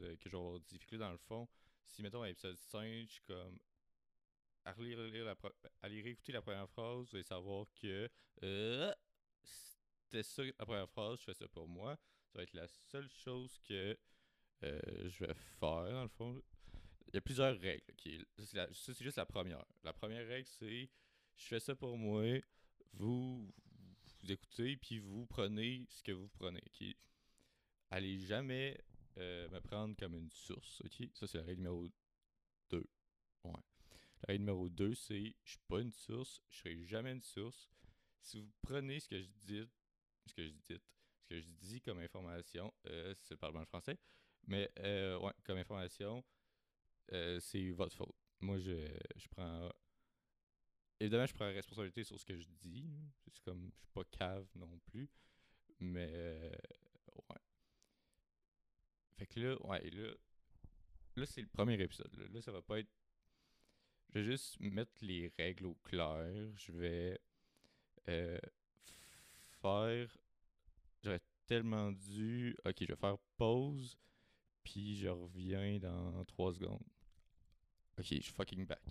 euh, que je vais avoir difficulté dans le fond. Si, mettons, à l'épisode 5, je suis comme. À relire, relire la pro- aller réécouter la première phrase, allez savoir que. euh, c'était ça la première phrase, je fais ça pour moi. Ça va être la seule chose que euh, je vais faire, dans le fond. Il y a plusieurs règles. ok. Ça, c'est juste la première. La première règle, c'est je fais ça pour moi. Vous, vous écoutez, puis vous prenez ce que vous prenez. ok. Allez jamais euh, me prendre comme une source. ok? Ça, c'est la règle numéro 2. Ouais. La règle numéro 2, c'est je suis pas une source, je serai jamais une source. Si vous prenez ce que je dis, ce que je dis, ce que je dis comme information, euh, c'est le parlement français, mais euh, ouais, comme information, euh, c'est votre faute. Moi, je, je prends. Évidemment, je prends la responsabilité sur ce que je dis. C'est comme. Je suis pas cave non plus. Mais. Fait que là, ouais, là. Là, c'est le premier épisode. Là, Là, ça va pas être. Je vais juste mettre les règles au clair. Je vais. euh, faire. J'aurais tellement dû. Ok, je vais faire pause. Puis je reviens dans 3 secondes. Ok, je suis fucking back.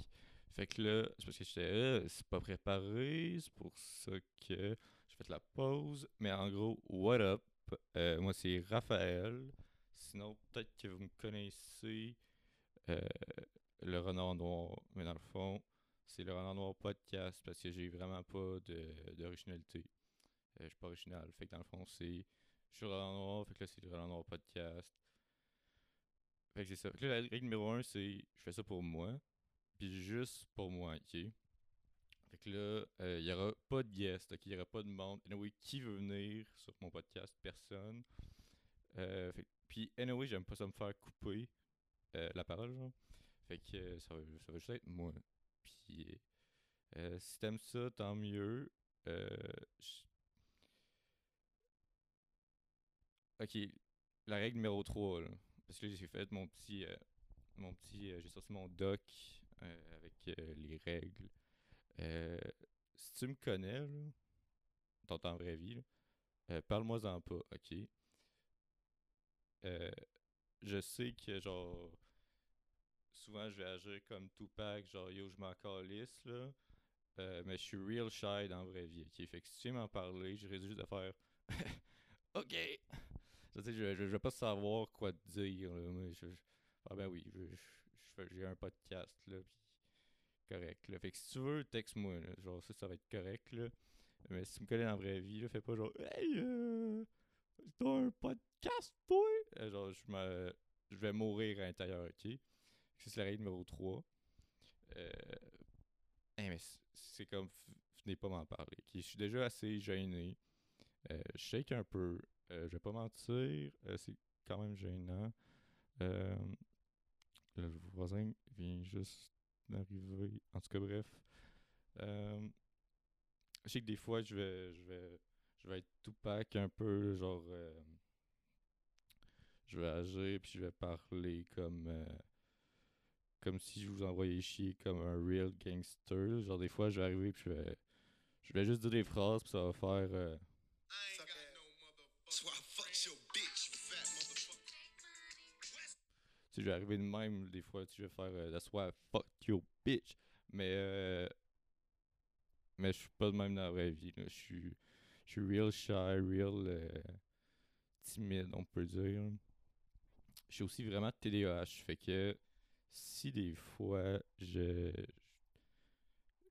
Fait que là, c'est parce que j'étais euh, c'est pas préparé, c'est pour ça que j'ai fait la pause. Mais en gros, what up? Euh, moi, c'est Raphaël. Sinon, peut-être que vous me connaissez, euh, le Renard Noir. Mais dans le fond, c'est le Renard Noir podcast parce que j'ai vraiment pas de- d'originalité. Euh, je suis pas original. Fait que dans le fond, c'est. Je suis Renard Noir, fait que là, c'est le Renard Noir podcast. Fait que c'est ça. Fait que là, la règle numéro 1, c'est je fais ça pour moi. Puis juste pour moi, ok? Fait que là, il n'y aura pas de guest, ok? Il n'y aura pas de monde. Anyway, qui veut venir sur mon podcast? Personne. Euh, fait, puis, anyway, j'aime pas ça me faire couper euh, la parole, genre. Fait que euh, ça, va, ça va juste être moi. Puis, euh, si t'aimes ça, tant mieux. Ok, la règle numéro 3, là. Parce que j'ai fait mon petit. mon petit. j'ai sorti mon doc avec les règles. Si tu me connais, là, dans ta vraie vie, parle-moi-en pas, ok? Euh, je sais que, genre, souvent je vais agir comme Tupac, genre, yo, je m'en calisse, là. Euh, mais je suis real shy dans la vraie vie, ok? Fait que si tu m'en parler, je risque juste de faire OK! Je sais, je, je, vais pas savoir quoi te dire, là. Je, ah ben oui, j'ai un podcast, là, correct, là. Fait que si tu veux, texte-moi. Genre, ça, ça va être correct, là. Mais si tu me connais dans la vraie vie, là, fais pas genre, hey, euh, t'as un podcast, toi? Euh, genre, je me, je vais mourir à l'intérieur, ok? C'est la règle numéro 3. Euh, hey, mais c'est- comme, venez pas m'en parler, ok? Je suis déjà assez gêné. Euh, je shake un peu. Euh, je vais pas mentir, c'est quand même gênant. Le voisin vient juste d'arriver. En tout cas, bref. Je sais que des fois, je vais, je vais, je vais être tout pack un peu, genre. euh, je vais agir puis je vais parler comme. euh, comme si je vous envoyais chier comme un real gangster. Genre, des fois, je vais arriver puis je vais. Je vais juste dire des phrases puis ça va faire. euh, I ain't got no mother. So I fucked your bitch, you fat motherfucker. Tu sais, je vais arriver de même, des fois, tu sais, je vais faire euh, That's why I fuck your bitch. Mais, euh, mais je suis pas de même dans la vraie vie. là. Je suis, je suis real shy, real euh, timide, on peut dire. Je suis aussi vraiment TDAH. Fait que si des fois, je.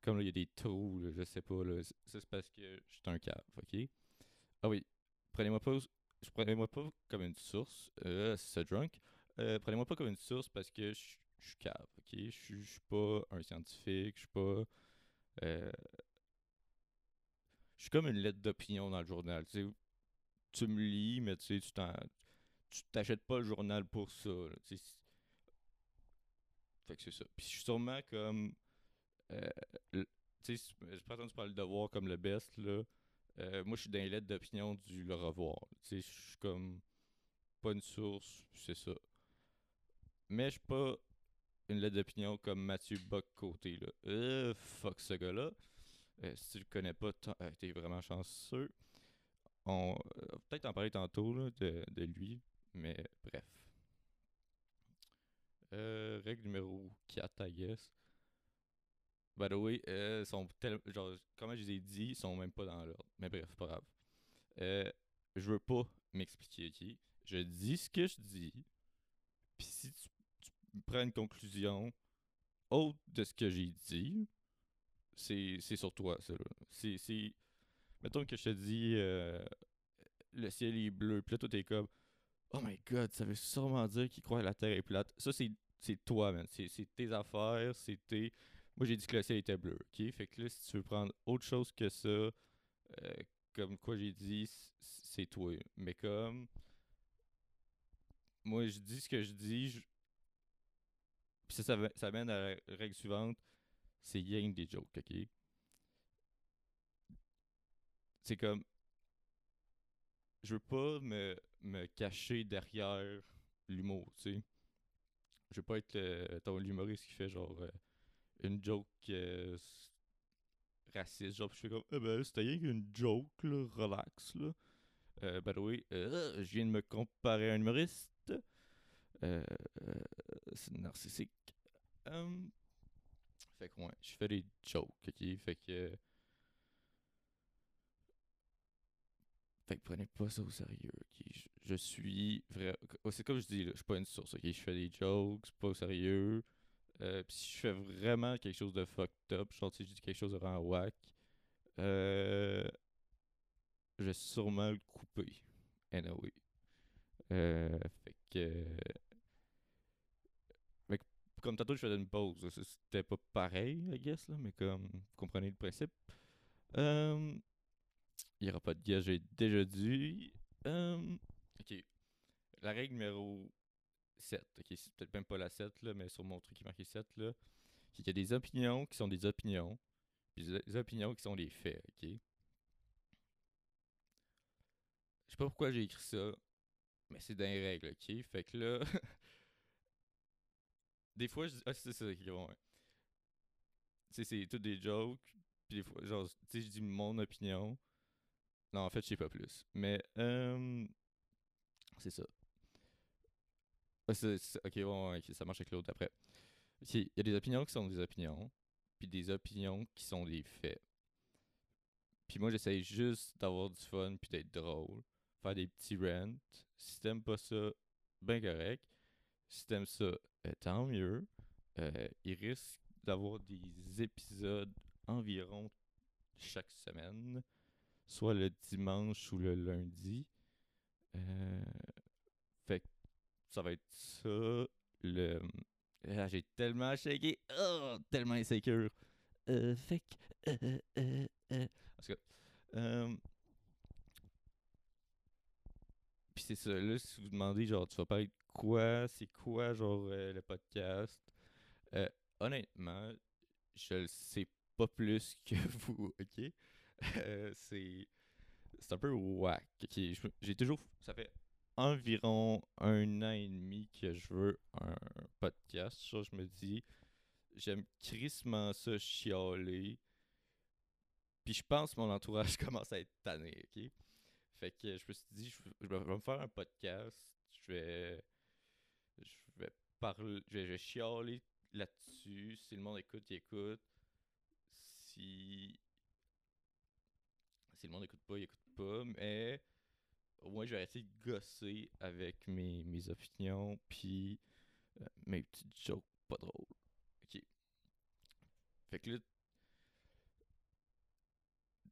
comme là, il y a des trous, là, je sais pas, là, ça c'est parce que je suis un cave, ok? Ah oui, prenez-moi pas, prenez-moi pas comme une source, euh, c'est drunk. Euh, prenez-moi pas comme une source parce que je suis cave, ok? Je suis pas un scientifique, je suis pas. euh, je suis comme une lettre d'opinion dans le journal. Tu tu me lis, mais tu tu tu t'achètes pas le journal pour ça. tu fait que c'est ça. Puis je suis sûrement comme. euh, tu sais, je prends entendu parler de devoir comme le best, là. Euh, moi, je suis dans les lettres d'opinion du Le Revoir. Tu sais, je suis comme. Pas une source, c'est ça. Mais je suis pas une lettre d'opinion comme Mathieu Bock côté là. Euh, fuck ce gars-là. Euh, si tu le connais pas, euh, t'es vraiment chanceux. On euh, peut-être en parler tantôt là, de, de lui, mais bref. Règle numéro 4, I guess. By the way, sont tel- genre, comment je les ai dit, ils sont même pas dans l'ordre. Mais bref, pas grave. Euh, je veux pas m'expliquer, ok? Je dis ce que je dis, puis si tu, tu prends une conclusion autre de ce que j'ai dit, c'est sur toi, ça. C'est. Mettons que je te dis euh, le ciel est bleu, puis là, toi, t'es comme Oh my god, ça veut sûrement dire qu'il croit que la Terre est plate. Ça, c'est toi, man. C'est tes affaires, c'est tes. Moi, j'ai dit que le ciel était bleu, ok? Fait que là, si tu veux prendre autre chose que ça, euh, comme quoi j'ai dit, c'est toi. Mais comme. Moi, je dis ce que je dis, puis ça, ça, ça mène à la règle suivante c'est rien des jokes, ok? C'est comme. Je veux pas me, me cacher derrière l'humour, tu sais. Je veux pas être l'humoriste qui fait genre euh, une joke euh, raciste, genre, je fais comme, eh ben, c'était rien qu'une joke, là, relax, là. Euh, by the way, euh, je viens de me comparer à un humoriste. C'est narcissique. Hum, fait que ouais, je fais des jokes, ok? Fait que. Fait que prenez pas ça au sérieux, ok? Je, je suis vrai. oh, C'est comme je dis, là, je suis pas une source, ok? Je fais des jokes, pas au sérieux. Euh, si je fais vraiment quelque chose de fucked up, genre si je dis quelque chose de vraiment whack, euh, je vais sûrement le couper. Anyway. Euh, fait que. Comme tantôt, je faisais une pause. C'était pas pareil, I guess, là, mais comme vous comprenez le principe. Euh, Il n'y aura pas de gage, j'ai déjà dit. Euh, ok. La règle numéro 7. Ok, c'est peut-être même pas la 7, là, mais sur mon truc qui marqué 7, là. C'est qu'il y a des opinions qui sont des opinions, puis des des opinions qui sont des faits, ok? Je sais pas pourquoi j'ai écrit ça, mais c'est dans les règles, ok? Fait que là. des fois, je dis. Ah, c'est ça, bon, ouais. C'est tout des jokes, puis des fois, genre, tu sais, je dis mon opinion. Non, en fait, je sais pas plus. Mais, euh, c'est ça. Ah, c'est- ok, bon, ouais, ok, ça marche avec l'autre après. Il y a des opinions qui sont des opinions, puis des opinions qui sont des faits. Puis moi, j'essaye juste d'avoir du fun, puis d'être drôle, faire des petits rants. Si t'aimes pas ça, ben correct. Si t'aimes ça, euh, tant mieux. Euh, il risque d'avoir des épisodes environ chaque semaine, soit le dimanche ou le lundi. Euh, fait que ça va être ça. Le... Ah, j'ai tellement shaké. Oh, tellement insécure. Fait que. Cas. euh, Puis c'est ça. Là, si vous demandez, genre, tu vas parler de quoi C'est quoi, genre, euh, le podcast? Euh, Honnêtement, je le sais pas plus que vous, ok? Euh, C'est. C'est un peu whack. J'ai toujours. Ça fait environ un an et demi que je veux un podcast. Je me dis, j'aime crissement ça chialer. Puis je pense que mon entourage commence à être tanné, ok? Fait que je me suis dit, je vais me faire un podcast. Je vais. Je vais parler. Je vais, chialer là-dessus. Si le monde écoute, il écoute. Si. Si le monde écoute pas, il écoute pas. Mais au moins, je vais arrêter de gosser avec mes, mes opinions. Puis euh, mes petites jokes pas drôles. Ok. Fait que là.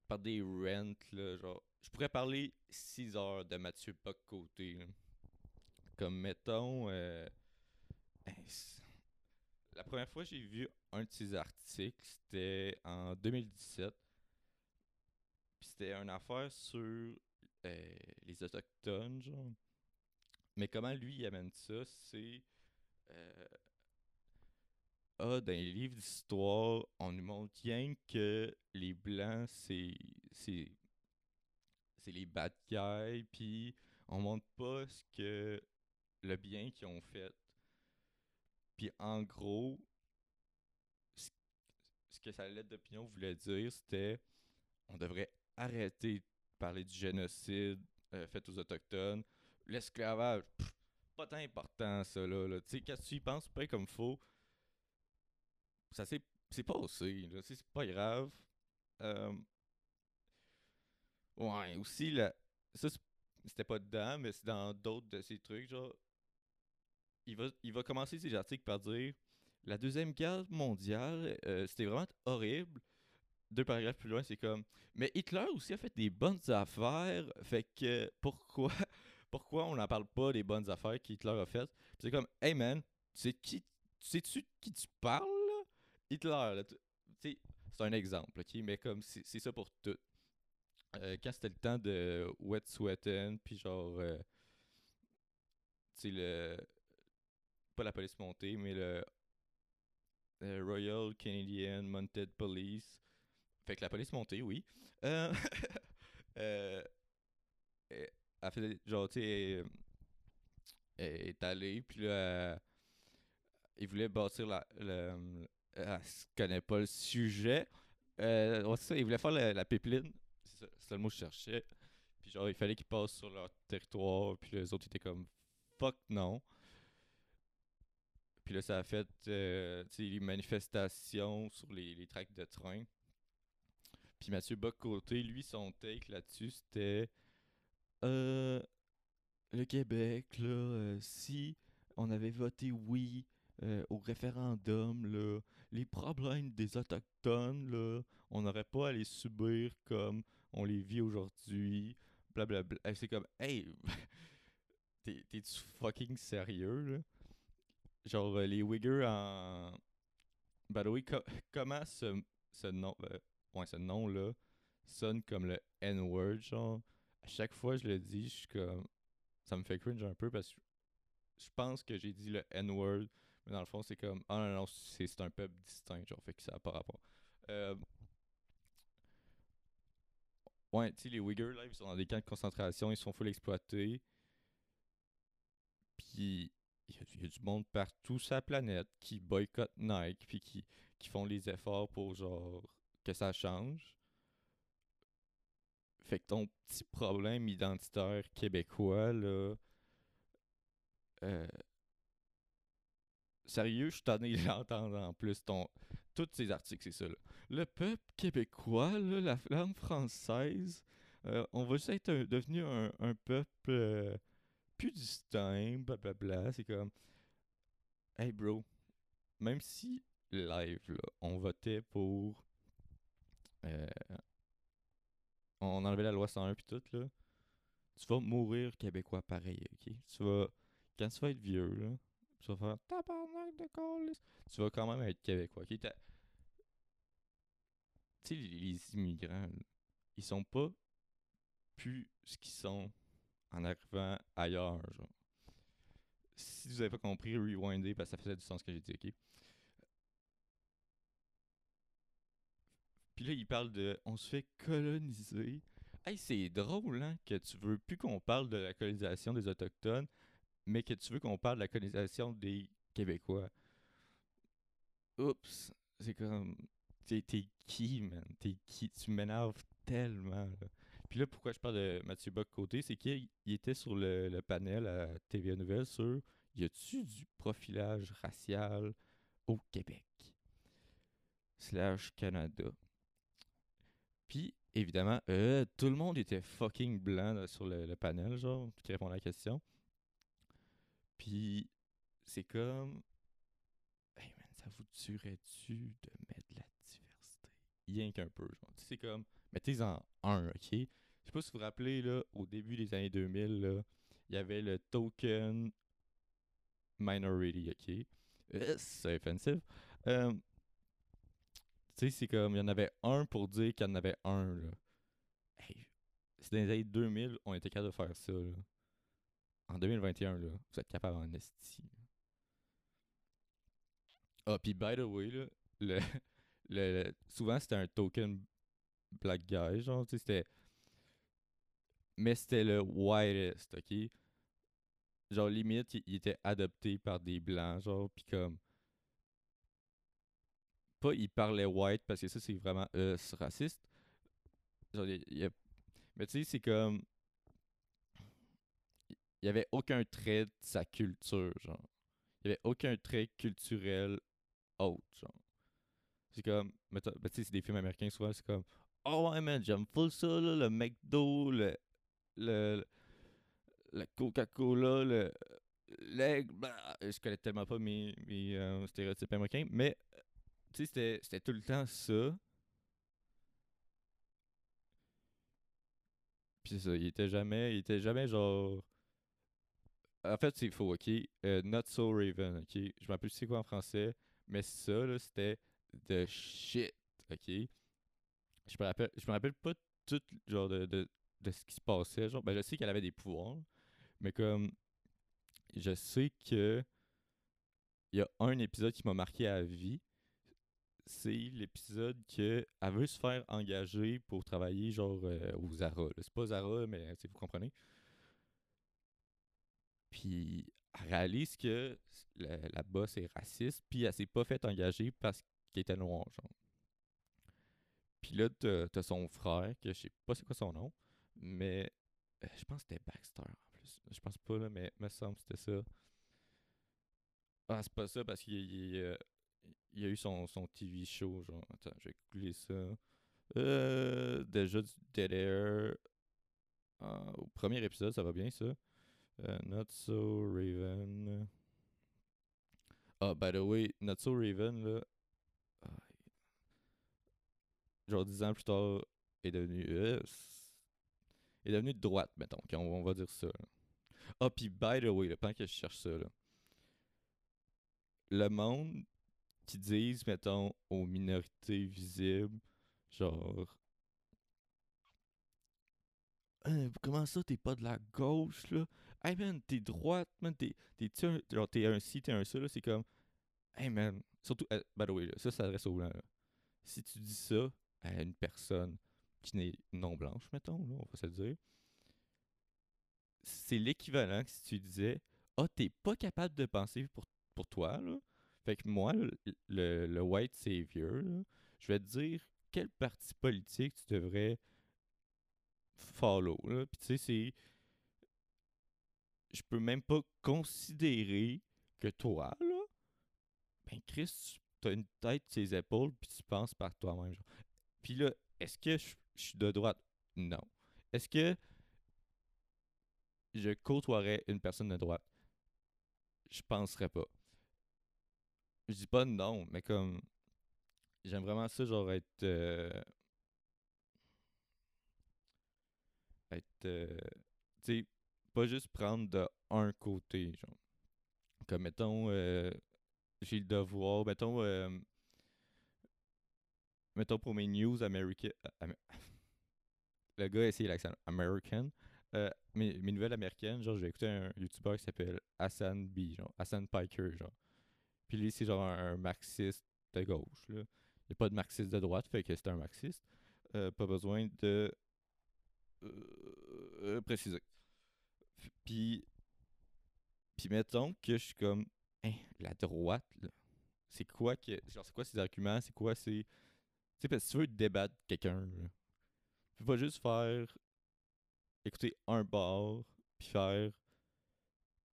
Par des rents, là, genre. Je pourrais parler 6 heures de Mathieu Poc-Côté. là. Comme mettons. euh, ben, la première fois que j'ai vu un de ses articles, c'était en 2017. Puis c'était une affaire sur euh, les Autochtones, genre. Mais comment lui il amène ça, c'est. euh, ah, dans les livres d'histoire, on nous montre rien que les Blancs, c'est. c'est. c'est les bad guys, puis on montre pas ce que. Le bien qu'ils ont fait. Puis en gros, ce que sa lettre d'opinion voulait dire, c'était on devrait arrêter de parler du génocide euh, fait aux Autochtones. L'esclavage, pas tant important, ça, là. Tu sais, quand tu y penses, pas comme faux, ça c'est passé, là. C'est pas grave. Euh, Ouais, aussi, la... ça, c'était pas dedans, mais c'est dans d'autres de ces trucs, genre. Il va, il va commencer ses articles par dire La Deuxième Guerre mondiale, euh, c'était vraiment horrible. Deux paragraphes plus loin, c'est comme Mais Hitler aussi a fait des bonnes affaires, fait que pourquoi, pourquoi on n'en parle pas des bonnes affaires qu'Hitler a faites? C'est comme Hey man, sais qui, sais-tu qui tu parles là? Hitler, c'est un exemple, ok, mais comme c'est c'est ça pour tout euh, quand c'était le temps de Wet Sweatin, puis genre, euh, le. Pas la police montée, mais le. euh, Royal Canadian Mounted Police. Fait que la police montée, oui. Euh, euh, elle elle fait, genre, tu sais, est allée, puis là, il voulait bâtir la. le- elle connaît pas le sujet. Euh, ça, il voulait faire la, la pipeline. C'est le mot que je cherchais. Puis genre, il fallait qu'ils passent sur leur territoire. Puis les autres étaient comme fuck non. Puis là, ça a fait euh, les manifestations sur les, les tracks de train. Puis Mathieu Bock-Côté, lui, son take là-dessus, c'était euh, le Québec, là, euh, si on avait voté oui euh, au référendum, là, les problèmes des Autochtones, là, on n'aurait pas à les subir comme on les vit aujourd'hui, blablabla. C'est comme, hey, t'es- t'es-tu fucking sérieux, là? Genre, euh, les Uyghurs en. By the way, co- comment ce, ce nom. euh, ouais, ce nom-là sonne comme le N-word, genre? À chaque fois je le dis, je suis comme. Ça me fait cringe un peu parce que je pense que j'ai dit le N-word, mais dans le fond, c'est comme. Ah non, non, c'est c'est un peuple distinct, genre, fait que ça n'a pas rapport. Euh, Ouais, tu sais, les Uyghurs, là, ils sont dans des camps de concentration, ils sont full exploités. Puis, il y, a du- monde partout sur la planète qui boycottent Nike, puis qui, qui font les efforts pour, genre, que ça change. Fait que ton petit problème identitaire québécois, là. euh, sérieux, je t'en ai l'entendre en plus. Ton, tous ces articles, c'est ça, là. Le peuple québécois, là, la langue française, euh, on va juste être devenu un, un peuple euh, plus distinct, blablabla. C'est comme, hey bro, même si live, là, on votait pour. euh, on enlevait la loi 101 puis tout, là. Tu vas mourir québécois pareil, ok? Tu vas. Quand tu vas être vieux, là, tu vas faire tabarnak de câlisse. Tu vas quand même être québécois, ok? Tu sais, les, les immigrants, là, ils sont pas plus ce qu'ils sont en arrivant ailleurs, genre. Si vous avez pas compris, rewindez parce que ça faisait du sens ce que j'ai dit, ok? Puis là, il parle de on se fait coloniser. Hey, c'est drôle, hein, que tu veux plus qu'on parle de la colonisation des Autochtones, mais que tu veux qu'on parle de la colonisation des Québécois. Oups, c'est comme. T'es qui, man? T'es qui? Tu m'énerves tellement, là. Puis là, pourquoi je parle de Mathieu Bock-Côté, c'est qu'il il était sur le, le panel à TVA Nouvelle sur y a-tu du profilage racial au Québec? Slash Canada. Puis, évidemment, euh, tout le monde était fucking blanc sur le, panel, genre, qui répondait à la question. Puis, c'est comme. Hey man, ça vous tuerait-tu de mettre de la diversité? Rien qu'un peu, genre. C'est comme. Mettez-en un, ok? Sais si vous vous rappelez, là, au début des années 2000, là, il y avait le token minority, ok? Euh, c'est offensif. Euh, tu sais, c'est comme, il y en avait un pour dire qu'il y en avait un, là. Hey, c'est dans les années 2000, on était capable de faire ça, là. En 2021, là, vous êtes capable en esti. Ah, puis by the way, là, le, le, souvent c'était un token black guy, genre, tu sais, c'était... Mais c'était le whitest, ok? Genre, limite, il, il était adopté par des blancs, genre, pis comme... pas il parlait white parce que ça c'est vraiment euh, raciste. Genre, il y a- mais tu sais, c'est comme. Il y avait aucun trait de sa culture, genre. Il y avait aucun trait culturel autre, genre. C'est comme. mettons- ben, tu sais, c'est des films américains souvent, c'est comme. Oh ouais, man, j'aime full ça, là, le McDo, le. Le le Coca-Cola, le. l'aigle, blah. Je connais tellement pas mes, mes euh, stéréotypes américains, mais. euh, Tu sais, c'était- tout le temps ça. Puis ça, il était jamais, il était jamais genre. En fait, c'est faux, ok? Euh, Not So Raven, ok? Je me rappelle c'est quoi en français, mais ça, là, c'était the shit, ok? Je me rappelle, je me rappelle pas tout, genre, de, de ce qui se passait, genre. Ben, je sais qu'elle avait des pouvoirs, mais comme. Je sais que. Il y a un épisode qui m'a marqué à vie. C'est l'épisode que elle veut se faire engager pour travailler genre euh, au Zara. C'est pas Zara, mais vous comprenez. Puis elle réalise que la, la boss est raciste, puis elle s'est pas fait engager parce qu'elle était noire, genre. Puis là, t'as son frère, que je sais pas c'est quoi son nom, mais euh, je pense que c'était Baxter en plus. Je pense pas, là, mais me semble que c'était ça. Ah, c'est pas ça parce qu'il il, euh, il a eu son, son TV show, genre. Attends, je vais googler ça. Euh, déjà du Dead Air. Ah, au premier épisode, ça va bien ça. Euh, Not So Raven. Ah, by the way, Not So Raven, là. ah, genre 10 ans plus tard, est devenu. Est devenu de droite, mettons. qu'on- on, va dire ça. Ah, puis by the way, là, pendant que je cherche ça. Le monde qui disent, mettons, aux minorités visibles, genre. Hein, comment ça, t'es pas de la gauche, là? Hey man, t'es droite, man, t'es, un, genre, t'es un ci, t'es un ça, là, c'est comme. Hey man, surtout, euh, by the way, là, ça s'adresse aux blancs, là. Si tu dis ça à une personne qui n'est non blanche, mettons, là, on va se le dire, c'est l'équivalent que si tu disais, ah, t'es pas capable de penser pour, pour toi, là. Fait que moi, le, le, white savior, je vais te dire quel parti politique tu devrais follow. Là. Puis tu sais, c'est. Je peux même pas considérer que toi, là, ben Chris, tu as une tête ses épaules, puis tu penses par toi-même. Puis là, est-ce que je je suis de droite? Non. Est-ce que je côtoierais une personne de droite? Je penserais pas. Je dis pas non, mais comme. J'aime vraiment ça, genre être. euh, être. euh, tu sais, pas juste prendre de un côté, genre. Comme, mettons, euh, j'ai le devoir, mettons, euh, mettons pour mes news américaines. le gars a essayé l'accent American. Euh, mes, mes nouvelles américaines, genre, j'ai écouté un YouTuber qui s'appelle Hassan B, genre, Hassan Piker, genre. Puis lui, c'est genre un, marxiste de gauche, là. Il n'y a pas de marxiste de droite, fait que c'est un marxiste. Euh, pas besoin de euh, euh, préciser. Puis, puis mettons que je suis comme, Hein, la droite, là, c'est quoi que, genre, c'est quoi ces arguments, c'est quoi tu parce que si tu veux débattre quelqu'un, tu peux pas juste faire, écouter un bar, puis faire,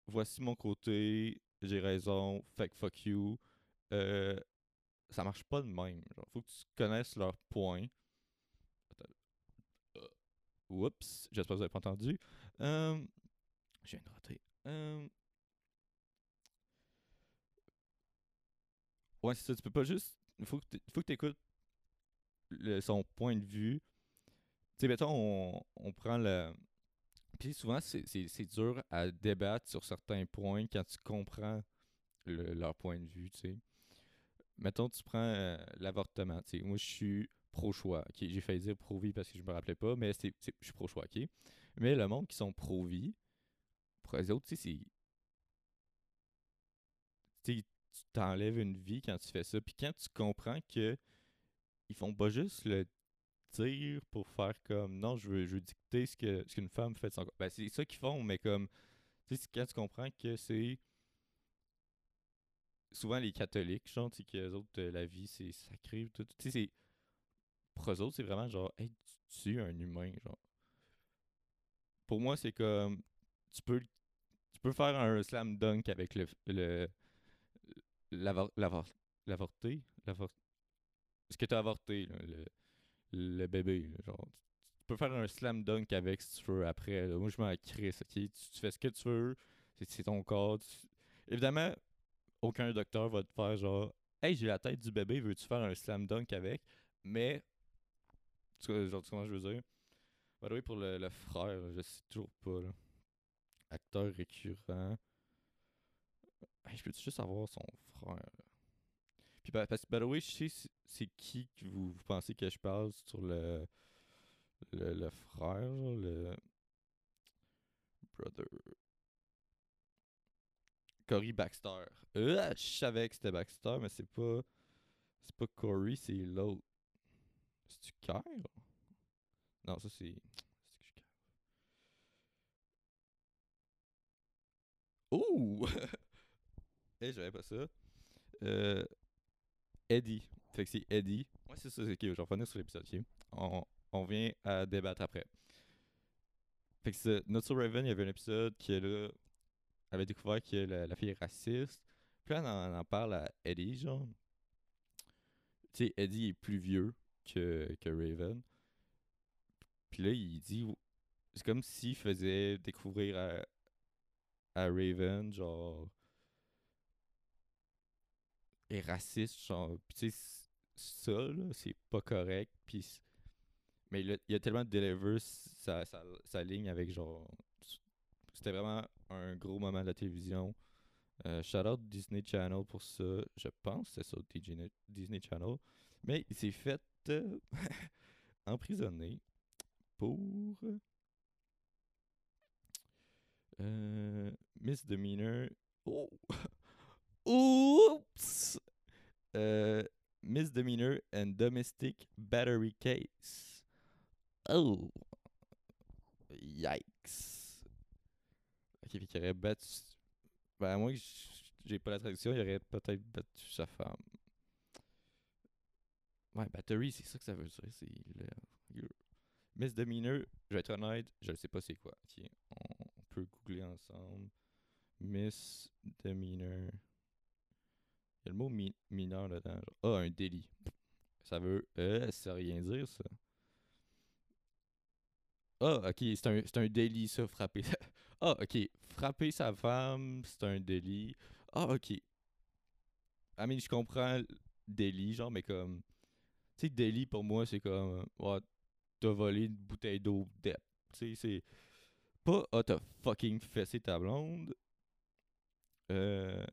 voici mon côté, j'ai raison, fait que fuck you, euh, ça marche pas de même. Faut que tu connaisses leurs points. Euh, Oups, j'espère que vous avez pas entendu. Euh, je viens de rater. Euh, ouais, c'est ça. Tu peux pas juste. Faut que tu écoutes son point de vue. Tu sais, mettons, on, on prend le. Puis souvent, c'est- dur à débattre sur certains points quand tu comprends le- leur point de vue, tu sais. Mettons, tu prends euh, l'avortement, tu sais. Moi, je suis pro-choix. J'ai failli dire pro-vie parce que je me rappelais pas, mais je suis pro-choix, ok? Mais le monde qui sont pro-vie, pour eux autres, tu sais, c'est. Tu t'enlèves une vie quand tu fais ça. Puis quand tu comprends que ils font pas juste le dire pour faire comme non, je veux, je veux dicter ce que ce qu'une femme fait de son corps. Ben, c'est ça qu'ils font, mais comme tu sais, quand tu comprends que c'est souvent les catholiques, genre, tu sais, qu'eux autres, euh, la vie, c'est sacré, tout. Tu sais, c'est. Pour eux autres, c'est vraiment genre, hey, tu tues un humain, genre. Pour moi, c'est comme. Tu peux. Tu peux faire un slam dunk avec le. le l'avor- l'avor- L'avorté L'avor- Ce que t'as avorté, là, le, le bébé, genre. Tu peux faire un slam dunk avec si tu veux après. là. Moi, je m'en crisse, ok? Tu, tu fais ce que tu veux, c'est ton corps. tu- Évidemment, aucun docteur va te faire genre Hey, j'ai la tête du bébé, veux-tu faire un slam dunk avec? Mais, tu genre, tu que je veux dire? By the way, pour le, frère, je sais toujours pas. Là. Acteur récurrent. Hey, je peux juste avoir son frère? là? Puis, bah, parce que, by the way, je sais c'est- qui que vous, pensez que je parle sur le, le, frère, le brother. Cory Baxter. Euh, je savais que c'était Baxter, mais c'est pas. C'est pas Cory, c'est l'autre. C'est-tu Kyle? Non, ça c'est. Ouh! Eh, j'avais pas ça. Euh, Eddie. Fait que c'est Eddie. Ouais, c'est ça, c'est ok, je sur l'épisode? On, on vient à débattre après. Fait que c'est Not So Raven, il y avait un épisode qui là, avait découvert que la, fille est raciste. Puis là, on en, on en parle à Eddie, genre. Tu sais, Eddie est plus vieux que, que Raven. Puis là, il dit. C'est comme s'il faisait découvrir à, à Raven, genre. Est raciste, genre. Tu sais, ça, c'est pas correct. Mais il il a tellement deliver sa, sa, sa ligne avec genre. C'était vraiment un gros moment de la télévision. Euh, shout out Disney Channel pour ça. Je pense que c'est ça, Disney, Disney Channel. Mais il s'est fait euh, emprisonner pour euh, misdemeanor. Oh! Oups! Euh, misdemeanor and domestic battery case. Oh! Yikes! Ok, fait qu'il aurait battu. Ben, à moins que j'ai pas la traduction, il aurait peut-être battu sa femme. Ouais, battery, c'est ça que ça veut dire. C'est le. Misdemeanor, je vais être honnête, je ne sais pas c'est quoi. Tiens, on peut googler ensemble. Misdemeanor. Il y a le mot mi- mineur dedans. genre. Ah, un délit. Ça veut. Euh, ça veut rien dire, ça. Ah, ok, c'est un, un délit, ça, frapper. ah, ok, frapper sa femme, c'est un délit. Ah, ok. I mean, je comprends délit, genre, mais comme. Tu sais, délit pour moi, c'est comme. Ouais, t'as volé une bouteille d'eau d'ep. Tu sais, c'est. Pas, ah, t'as fucking fessé ta blonde. Euh.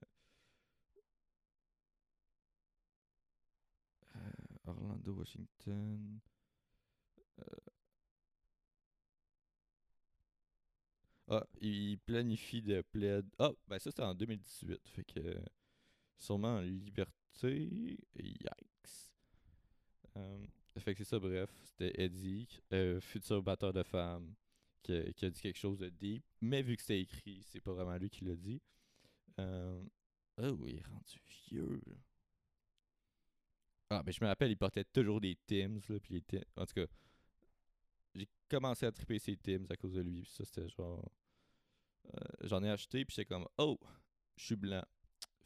Orlando, Washington. Euh, Ah, il planifie de plaid. Ah, ben ça c'était en 2018. Fait que. Sûrement en liberté. Yikes. Euh, fait que c'est ça, bref. C'était Eddie, euh, futur batteur de femmes, qui a, dit quelque chose de deep. Mais vu que c'était écrit, c'est pas vraiment lui qui l'a dit. Euh, oh, il rendu vieux. Ah, ben je me rappelle, il portait toujours des Tims. Là, puis les Tim- En tout cas, j'ai commencé à triper ces Tims à cause de lui. Puis ça, c'était genre. euh, J'en ai acheté, puis j'étais comme, oh, je suis blanc.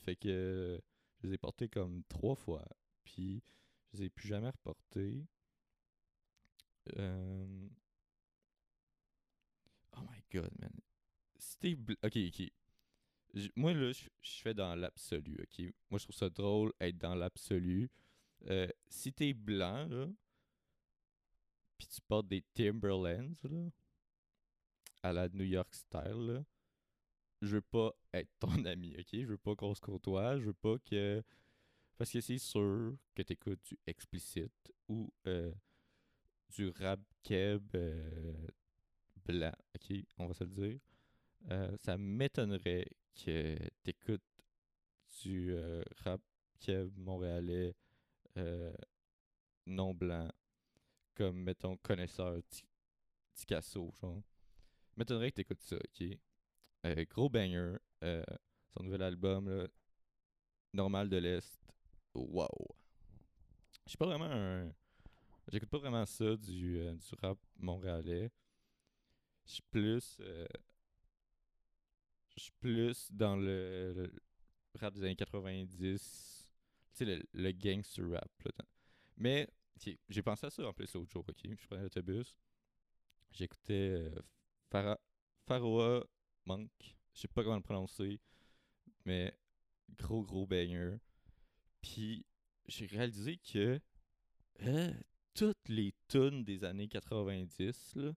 Fait que je les ai portés comme trois fois. Puis je les ai plus jamais reportés. Euh, Oh my god, man. T'es bl- Ok, ok. J- Moi, là, je je fais dans l'absolu, ok? Moi, je trouve ça drôle être dans l'absolu. Euh, si t'es blanc, là, tu portes des Timberlands, à la New York style, je veux pas être ton ami, ok? Je veux pas qu'on se côtoie, je veux pas que... Parce que c'est sûr que t'écoutes du explicite ou euh, du rap keb euh, blanc, ok? On va se le dire. Ça m'étonnerait que t'écoutes du rap keb montréalais euh, non blanc comme, mettons, connaisseur Ticasso, genre. M'étonnerait que t'écoutes ça, ok? Euh, gros banger. euh, son nouvel album, là, normale de l'Est, wow. Je suis pas vraiment un. J'écoute pas vraiment ça du, du rap montréalais. Je suis plus. Je suis plus dans le rap des années 90. Le, le gangster rap. là. Mais, j'ai pensé à ça en plus l'autre jour, ok? Je prenais l'autobus. J'écoutais euh, Phara- Pharaoh Monk. Je sais pas comment le prononcer. Mais gros gros banger. Puis j'ai réalisé que euh, toutes les tunes des années 90, là,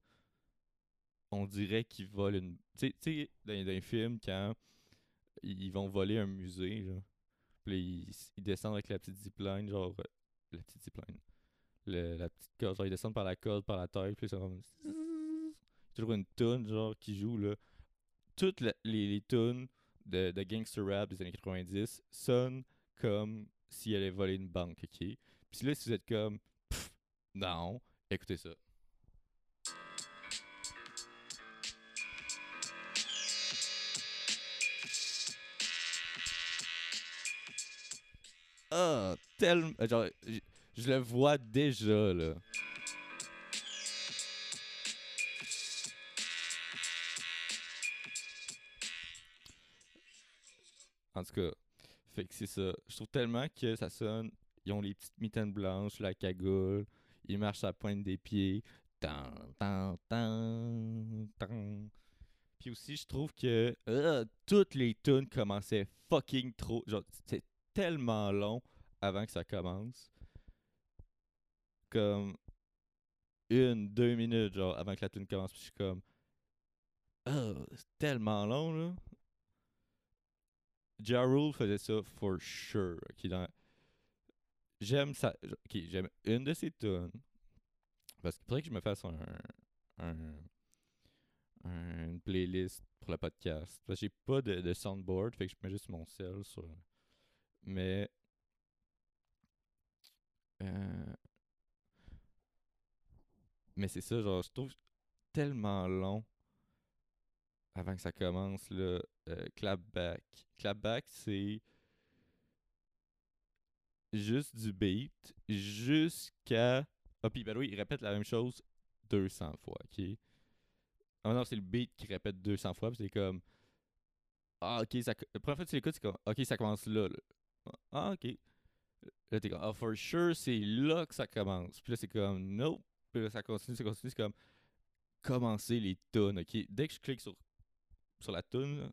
on dirait qu'ils volent une. Tu sais- dans, dans les quand ils vont voler un musée, ils, descendent avec la petite zipline, genre. euh, la petite zipline. La petite corde, genre, ils descendent par la corde, par la terre, puis là, c'est. Toujours une tune, genre, qui joue, là. Toutes les, les tunes de, de gangster rap des années 90 sonnent comme si elle allait voler une banque, ok? Puis là, si vous êtes comme, Pff, non, écoutez ça. Ah, tellement. Genre, je, je le vois déjà, là. En tout cas, fait que c'est ça. Je trouve tellement que ça sonne. Ils ont les petites mitaines blanches, la cagoule. Ils marchent à la pointe des pieds. Tan, tan, tan, tan. Puis aussi, je trouve que euh, toutes les tunes commençaient fucking trop. Genre, c'est tellement long avant que ça commence. Comme une, deux minutes, genre, avant que la tune commence. Puis je suis comme. Ah, c'est tellement long, là. Ja Rule faisait ça for sure. J'aime ça. J'aime une de ses tunes. Parce qu'il faudrait que je me fasse un, un, un- une playlist pour le podcast. Parce que j'ai pas de, de soundboard, fait que je mets juste mon cell sur. Mais. euh, mais c'est ça, genre, je trouve tellement long avant que ça commence, là. euh, clapback. Clapback, c'est juste du beat jusqu'à. Ah, puis, ben oui, il répète la même chose 200 fois, ok? Ah non, c'est le beat qui répète 200 fois, puis c'est comme. Ah, ok, ça. La première fois que tu l'écoutes, c'est comme. Ok, ça commence là, là. Ah, ok. Là, t'es comme. Ah, for sure, c'est là que ça commence. Puis là, c'est comme. Nope. Puis là, ça continue, ça continue, c'est comme. Commencer les tunes, ok? Dès que je clique sur, sur la tune,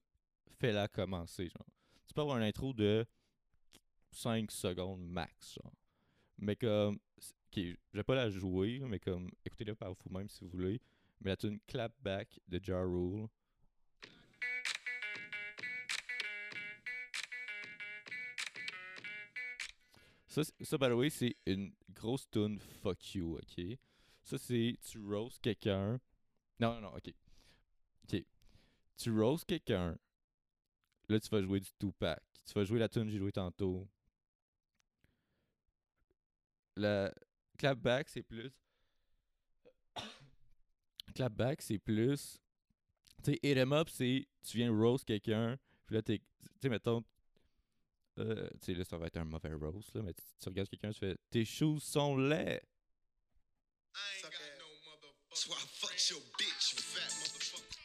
fais-la commencer, genre. Tu peux avoir une intro de 5 secondes max. Mais comme. Ok, je vais pas la jouer, mais comme. Écoutez-la par vous-même si vous voulez. Mais la tune Clapback de Ja Rule. Ça, by the way, c'est une grosse tune fuck you, ok? Ça, c'est tu roast quelqu'un. Non, non, non, ok. Ok. Tu roast quelqu'un. Là, tu vas jouer du Tupac. Tu vas jouer la tune que j'ai joué tantôt. La clapback, c'est plus. clapback, c'est plus. Tu sais, hit 'em up, c'est tu viens roast quelqu'un. Puis là. Tu sais, mettons. Euh, tu sais, là, ça va être un mauvais roast, là. Mais tu, tu regardes quelqu'un, tu fais Tes shoes sont laids. I ain't got no motherfucker. So I fucked your bitch, you fat motherfucker.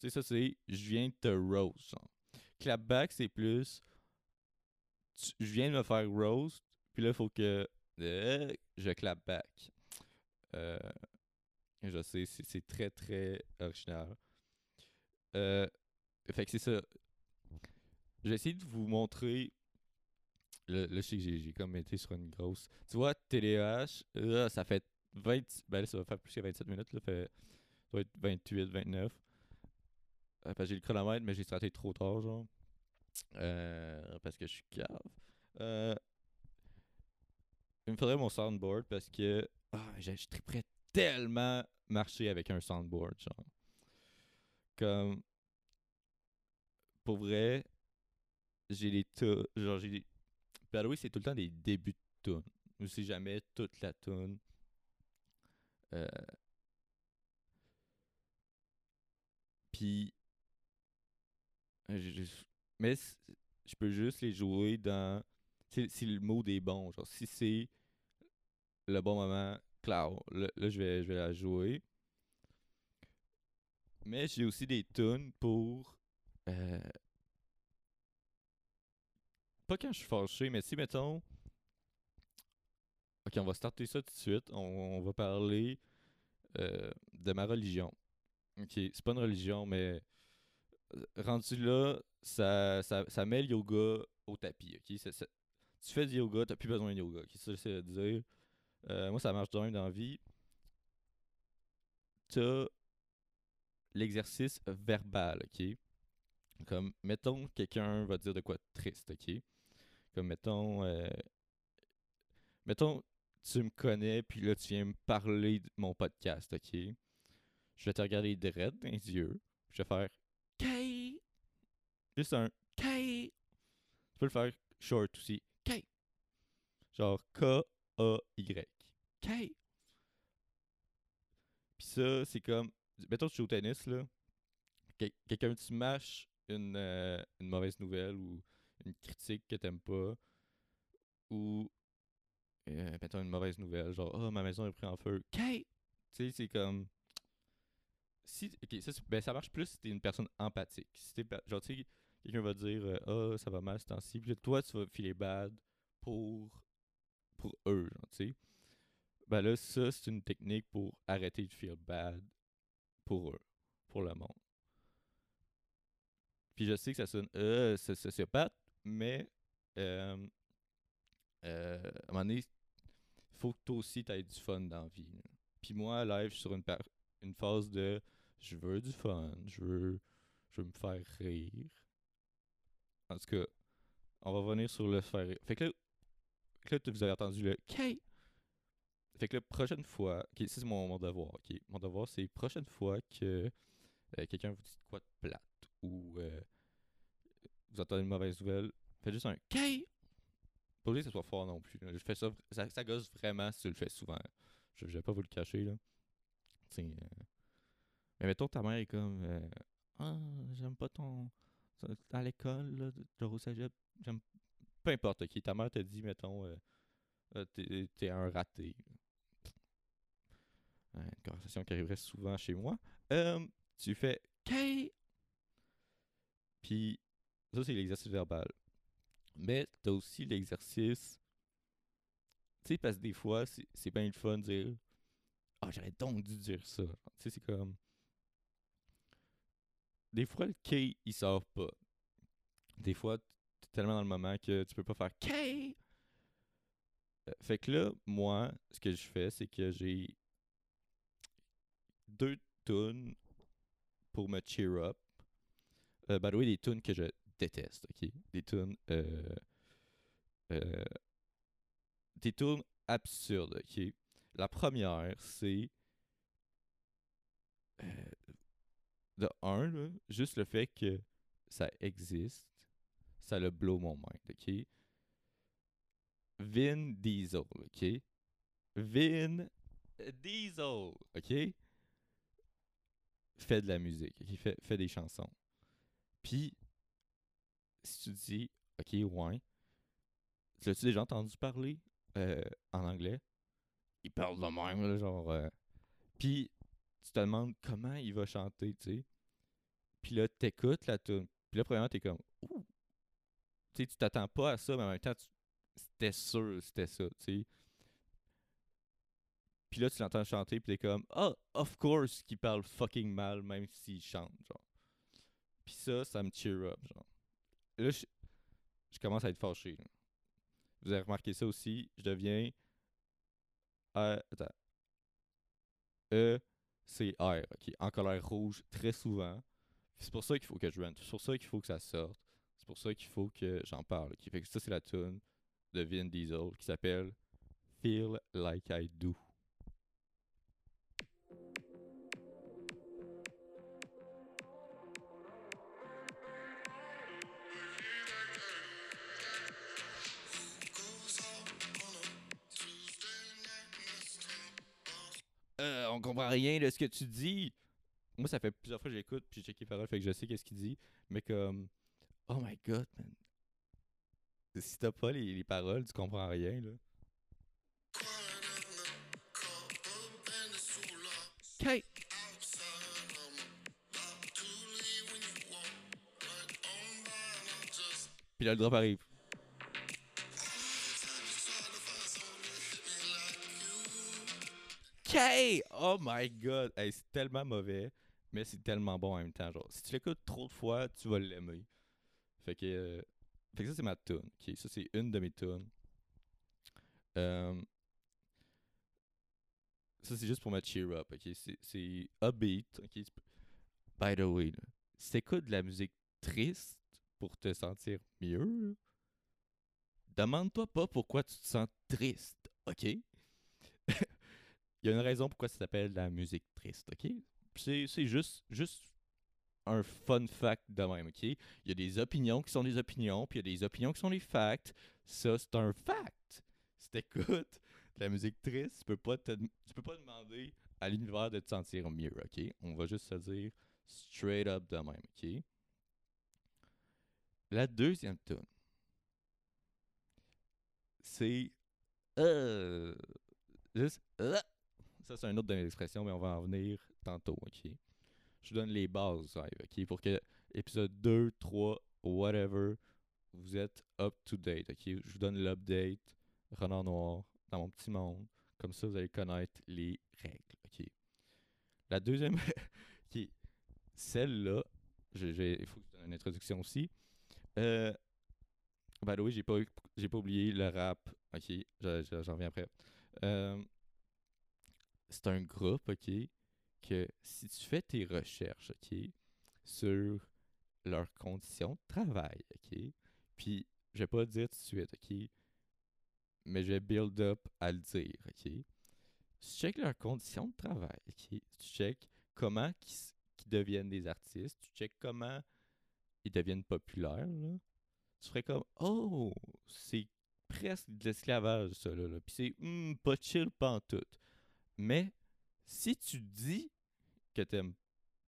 Tu sais, ça, c'est je viens de te roast. genre. Clapback, c'est plus je viens de me faire roast, puis là, il faut que euh, je clap back. Euh, je sais, c'est c'est très, très original. Euh, fait que c'est ça. Je vais essayer de vous montrer. Là, je sais que j'ai comme été sur une grosse. Tu vois, TDAH, là, ça fait 20. Ben là, ça va faire plus que 27 minutes. Là, fait, ça doit être 28, 29. Euh, j'ai le chronomètre, mais j'ai starté trop tard, genre. Euh, parce que je suis cave. Euh, il me faudrait mon soundboard parce que ah, je, je triperais tellement marcher avec un soundboard, genre. Comme. Pour vrai, j'ai tu- Genre, j'ai way, c'est tout le temps des débuts de tune. Ou c'est jamais toute la tune. Euh, Puis. mais je peux juste les jouer dans. Si, si le mot est bon, genre, si c'est le bon moment, clair, là, je, vais, vais la jouer. Mais j'ai aussi des tunes pour. euh, pas quand je suis fâché, mais si, mettons. Ok, on va starter ça tout de suite. On, va parler euh, de ma religion. Ok, c'est pas une religion, mais euh, rendu là, ça, ça, ça met le yoga au tapis. Ok, C'est- c'est- tu fais du yoga, t'as plus besoin de yoga. ok, ça, j'essaie de dire. Euh, moi, ça marche de même dans la vie. T'as l'exercice verbal, ok? Comme, mettons, quelqu'un va dire de quoi triste, ok? Comme, mettons, euh, mettons, tu me connais, puis là, tu viens me parler de mon podcast, ok? Je vais te regarder direct dans les yeux, je vais faire K. Juste un K. Tu peux le faire short aussi. K. Genre K-A-Y. K. Puis ça, c'est comme. Mettons, tu joues au tennis, là. Quel- Quelqu'un te smash une, euh, une mauvaise nouvelle ou une critique que t'aimes pas. Ou. euh, mettons une mauvaise nouvelle, genre, oh, ma maison est prise en feu. K. Tu sais, c'est comme. Si, ça, ben, ça marche plus si t'es une personne empathique. Si t'es, genre, tu sais, quelqu'un va dire, euh, ah, ça va mal ce temps-ci. Puis toi, tu vas filer bad pour, pour eux, tu sais. Ben là, ça, c'est une technique pour arrêter de feel bad pour eux, pour le monde. Puis je sais que ça sonne euh, c'est sociopathe, mais euh, euh, à un moment donné, faut que toi aussi t'aies du fun dans la vie. Puis moi, live, je suis sur une, phase de je veux du fun, je veux, je veux me faire rire. En tout cas, on va revenir sur le faire rire. Fait que là, que là, vous avez entendu le K. Fait que la prochaine fois, c'est mon, devoir, ok. Mon devoir c'est prochaine fois que euh, quelqu'un vous dit quoi de plate ou euh, vous entendez une mauvaise nouvelle, faites juste un K. Pas obligé que ce soit fort non plus. Je fais ça, ça, gosse vraiment si tu le fais souvent. Je, vais pas vous le cacher là. Euh, Mais mettons ta mère est comme euh, Ah, j'aime pas ton. À l'école, genre au cégep, j'aime. Peu importe, ok. Ta mère te dit, mettons, euh, euh, t'es un raté. Une conversation qui arriverait souvent chez moi. Tu fais K. Puis, ça, c'est l'exercice verbal. Mais t'as aussi l'exercice. Tu sais, parce que des fois, c'est bien le fun de dire Ah, j'aurais donc dû dire ça. Tu sais, c'est comme. Des fois, le K, il sort pas. Des fois, t'es tellement dans le moment que tu peux pas faire K. Euh, Fait que là, moi, ce que je fais, c'est que j'ai deux tunes pour me cheer up. Euh, by the way, des tunes que je déteste, ok? Des tunes. Euh, euh, des tunes absurdes, ok? La première, c'est. euh, de un, juste le fait que ça existe, ça le blow mon mind, ok? Vin Diesel, ok? Vin Diesel, ok? Fait de la musique, ok? Fait, fait des chansons. Puis, si tu dis, ok, ouais, l'as-tu déjà entendu parler euh, en anglais? Il parle de même, là, genre. euh, Puis, tu te demandes comment il va chanter, tu sais. Puis là, t'écoutes la tune. Puis là, premièrement, t'es comme, ouh! Tu sais, tu t'attends pas à ça, mais en même temps, c'était sûr, c'était ça, tu sais. Puis là, tu l'entends chanter, puis t'es comme, ah, of course qu'il parle fucking mal, même s'il chante, genre. Puis ça, ça me cheer up, genre. Là, je, commence à être fâché. Vous avez remarqué ça aussi, je deviens. Attends. E, C, R, ok. En colère rouge, très souvent. C'est pour ça qu'il faut que je rente. C'est pour ça qu'il faut que ça sorte. C'est pour ça qu'il faut que j'en parle. ça, c'est la tune de Vin Diesel qui s'appelle Feel Like I Do. On comprend rien de ce que tu dis. Moi, ça fait plusieurs fois que j'écoute, puis j'ai checké les paroles, fait que je sais qu'est-ce qu'il dit. Mais comme, oh my god, man. si t'as pas les, les paroles, tu comprends rien, là. Okay. Puis là, le drop arrive. Okay! Oh my god! C'est tellement mauvais, mais c'est tellement bon en même temps. Genre, si tu l'écoutes trop de fois, tu vas l'aimer. Fait que, euh, ça, c'est ma tune. Ok, ça, c'est une de mes tunes. Euh, ça, c'est juste pour me cheer up. Ok, c'est- upbeat. Ok, c'est- by the way, si de la musique triste pour te sentir mieux, demande-toi pas pourquoi tu te sens triste. Ok? Y a une raison pourquoi ça s'appelle la musique triste. Ok? C'est juste, juste un fun fact de même, ok? Il y a des opinions qui sont des opinions, puis il y a des opinions qui sont des facts. Ça, c'est un fact. Si t'écoutes de la musique triste, tu peux pas tu peux pas demander à l'univers de te sentir mieux, ok? On va juste se dire straight up de même, ok? La deuxième tune, c'est euh, juste euh. Ça c'est un autre de mes expressions, mais on va en venir tantôt, ok? Je vous donne les bases, ok? Pour que épisode 2, 3, whatever, vous êtes up to date, ok? Je vous donne l'update, renard noir, dans mon petit monde. Comme ça, vous allez connaître les règles, ok? La deuxième, qui celle-là, il faut que je donne une introduction aussi. By the way, j'ai pas, j'ai pas oublié le rap, ok? Je- je- J'en reviens après. Euh, c'est un groupe, ok? Que si tu fais tes recherches, ok? Sur leurs conditions de travail, ok? Puis, je vais pas dire tout de suite, ok? Mais je vais build up à le dire, ok? Tu check leurs conditions de travail, ok? Tu check comment qu'ils qu'ils deviennent des artistes, tu check comment ils deviennent populaires, là. Tu ferais comme, oh, c'est presque de l'esclavage, ça, là. là. Puis c'est hmm, pas chill pantoute. Mais si tu dis que t'aimes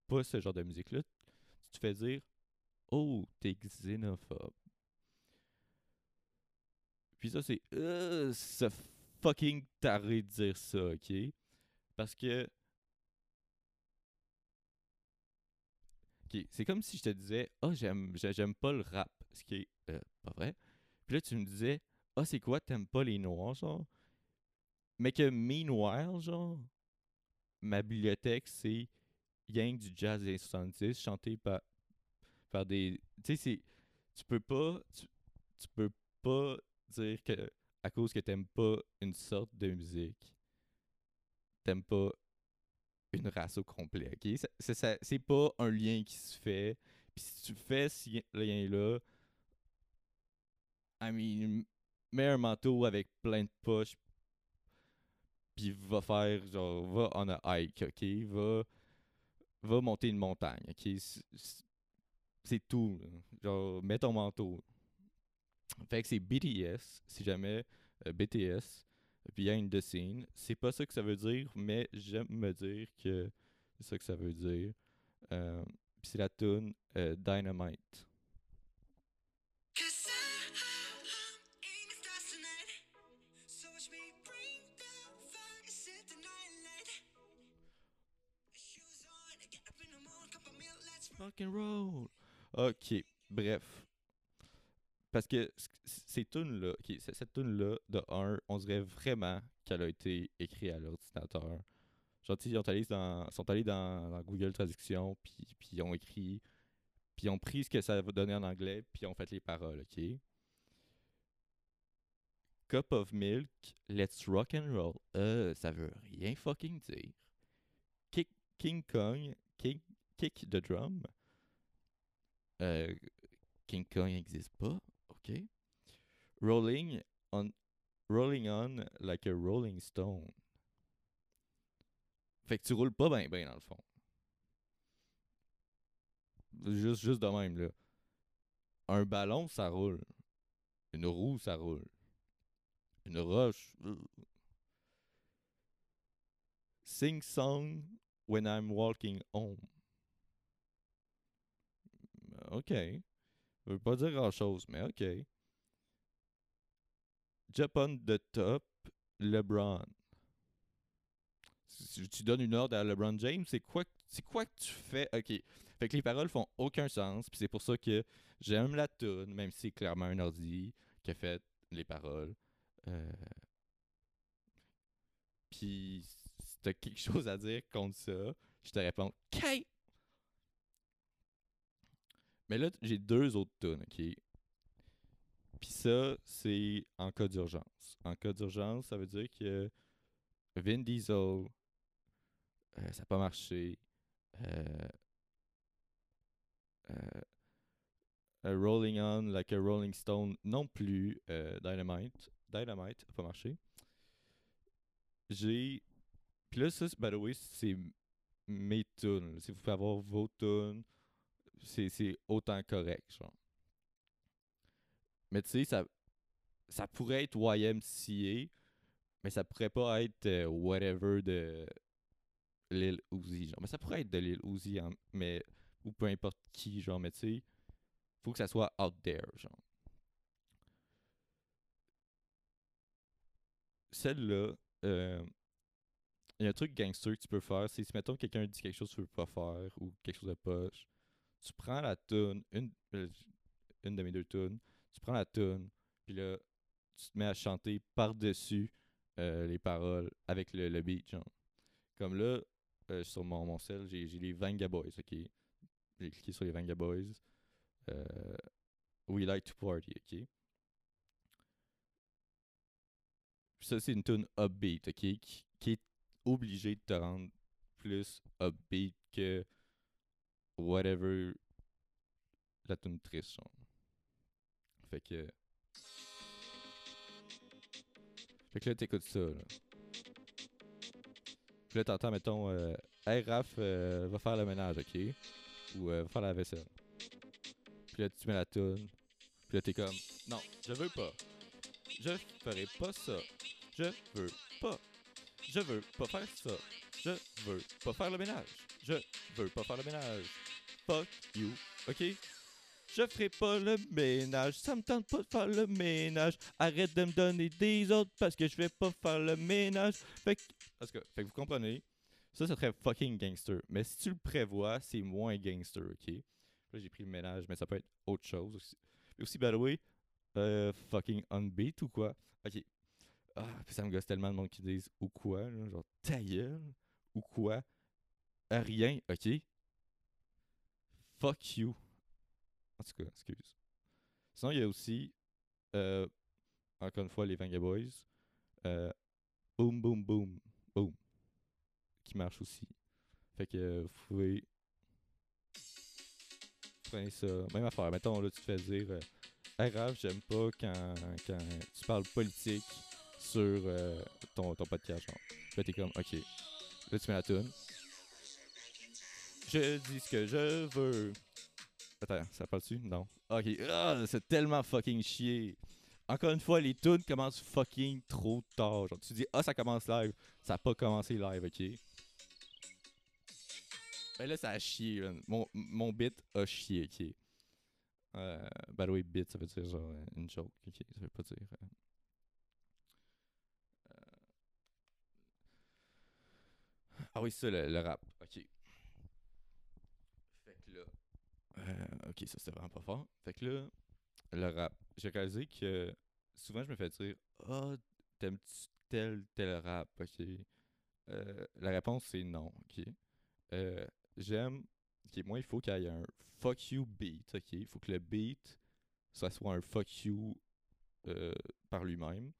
pas ce genre de musique-là, tu te fais dire, oh, t'es xénophobe. Puis ça, c'est, euh, ça fucking taré de dire ça, ok? Parce que. Ok, c'est comme si je te disais, oh, j'aime, j'ai- j'aime pas le rap, ce qui est euh, pas vrai. Puis là, tu me disais, ah, c'est quoi, t'aimes pas les noirs, genre? Mais que meanwhile, genre, ma bibliothèque, c'est Yang du jazz des années 70, chanté par, par des. Tu sais. Tu peux pas. Tu, tu peux pas dire que à cause que t'aimes pas une sorte de musique, t'aimes pas une race au complet, ok? C'est pas un lien qui se fait. Puis si tu fais ce lien- lien-là, I mean, mets un manteau avec plein de poches, puis va faire, genre, va on a hike, ok? Va, va monter une montagne, ok? C'est- tout. Genre, mets ton manteau. Fait que c'est BTS, si jamais euh, BTS, behind the scene. C'est pas ça que ça veut dire, mais j'aime me dire que c'est ça que ça veut dire. Euh, c'est la tune euh, Dynamite. Rock and roll. Ok, bref. Parce que ces tunes-là, cette tune-là, de 1, on dirait vraiment qu'elle a été écrite à l'ordinateur. Genre, ils sont allés dans, Google Traduction, puis ils ont écrit, puis ils ont pris ce que ça donner en anglais, puis ils ont fait les paroles, ok? Cup of milk, let's rock and roll. Euh, ça veut rien fucking dire. King Kong, kick, kick the drum. Euh, King Kong n'existe pas, ok? Rolling on, rolling on like a rolling stone. Fait que tu roules pas bien ben dans le fond. Juste, juste de même, là. Un ballon, ça roule. Une roue, ça roule. Une roche. Sing song when I'm walking home. OK. Ça veut pas dire grand chose, mais OK. On the top, LeBron. Si tu donnes une ordre à LeBron James, c'est quoi, c'est quoi que tu fais? Ok. Fait que les paroles font aucun sens, puis c'est pour ça que j'aime la tune, même si c'est clairement un ordi qui a fait les paroles. Euh, Puis si t'as quelque chose à dire contre ça, je te réponds Kate! Mais là, j'ai deux autres tunes, ok? Puis ça, c'est en cas d'urgence. En cas d'urgence, ça veut dire que Vin Diesel, euh, ça n'a pas marché. Euh, euh, Rolling On Like a Rolling Stone non plus. Dynamite. Dynamite n'a pas marché. J'ai. Puis là, ça, by the way, c'est mes tunes. Si vous pouvez avoir vos tunes, c'est autant correct, genre. Mais tu sais, ça, ça pourrait être YMCA, mais ça pourrait pas être euh, whatever de Lil Uzi, genre. Mais ça pourrait être de Lil Uzi, hein, mais ou peu importe qui, genre. Mais tu sais, faut que ça soit out there, genre. Celle-là, euh, il y a un truc gangster que tu peux faire, c'est si mettons quelqu'un dit quelque chose que tu veux pas faire ou quelque chose de poche, tu prends la tune, une, euh, une de mes deux tunes, tu prends la tune, puis là, tu te mets à chanter par-dessus euh, les paroles avec le, le beat, genre. Comme là, euh, sur mon, mon cell, j'ai les Vanga Boys, ok? J'ai cliqué sur les Vanga Boys. We Like to Party, ok? Ça, c'est une tune upbeat, ok? Qui, qui est obligée de te rendre plus upbeat que whatever la tune triste, genre. Fait que. Fait que là, t'écoutes ça. Puis là, t'entends, mettons, euh, Hey Raph, euh, va faire le ménage, ok? Ou euh, va faire la vaisselle. Puis là, tu mets la tune. Puis là, t'es comme, non, je veux pas. Je ferai pas ça. Je veux pas. Je veux pas faire ça. Je veux pas faire le ménage. Je veux pas faire le ménage. Fuck you, ok? Je ferai pas le ménage. Ça me tente pas de faire le ménage. Arrête de me donner des autres parce que je vais pas faire le ménage. Fait que, parce que, fait que vous comprenez, ça, serait fucking gangster. Mais si tu le prévois, c'est moins gangster, ok? Là, j'ai pris le ménage, mais ça peut être autre chose aussi. Et aussi, by way, euh, fucking unbeat ou quoi? Ok. Ah, ça me gosse tellement de monde qui disent ou quoi, genre ta gueule, ou quoi? Rien, ok? Fuck you. En tout cas, excuse. Sinon, il y a aussi, euh, encore une fois, les Vanga Boys. Euh, boom, boom, boom, boom. Qui marche aussi. Fait que vous pouvez. Prenez ça. Même affaire. Mettons, là, tu te fais dire euh, Hey j'aime pas quand, quand tu parles politique sur euh, ton, ton podcast. Genre. Là, t'es comme Ok. Là, tu mets la tune. Je dis ce que je veux. Attends, ça parle dessus? Non. Ok. Ah, c'est tellement fucking chier. Encore une fois, les tunes commencent fucking trop tard. Genre, tu dis, ah, ça commence live. Ça a pas commencé live, ok? Ben là, ça a chié. Mon, mon bit a chié, ok? Euh, by bit, ça veut dire genre euh, une joke, ok? Ça veut pas dire. euh, euh. Ah oui, ça, le rap, ok. Là. euh, ok, ça c'était vraiment pas fort. Fait que là, le rap. J'ai réalisé que souvent je me fais dire Ah, t'aimes-tu tel, tel rap, ok? Euh, la réponse c'est non, ok? Euh, J'aime. Ok, moi il faut qu'il y ait un fuck you beat, ok? Il faut que le beat, soit un fuck you par lui-même.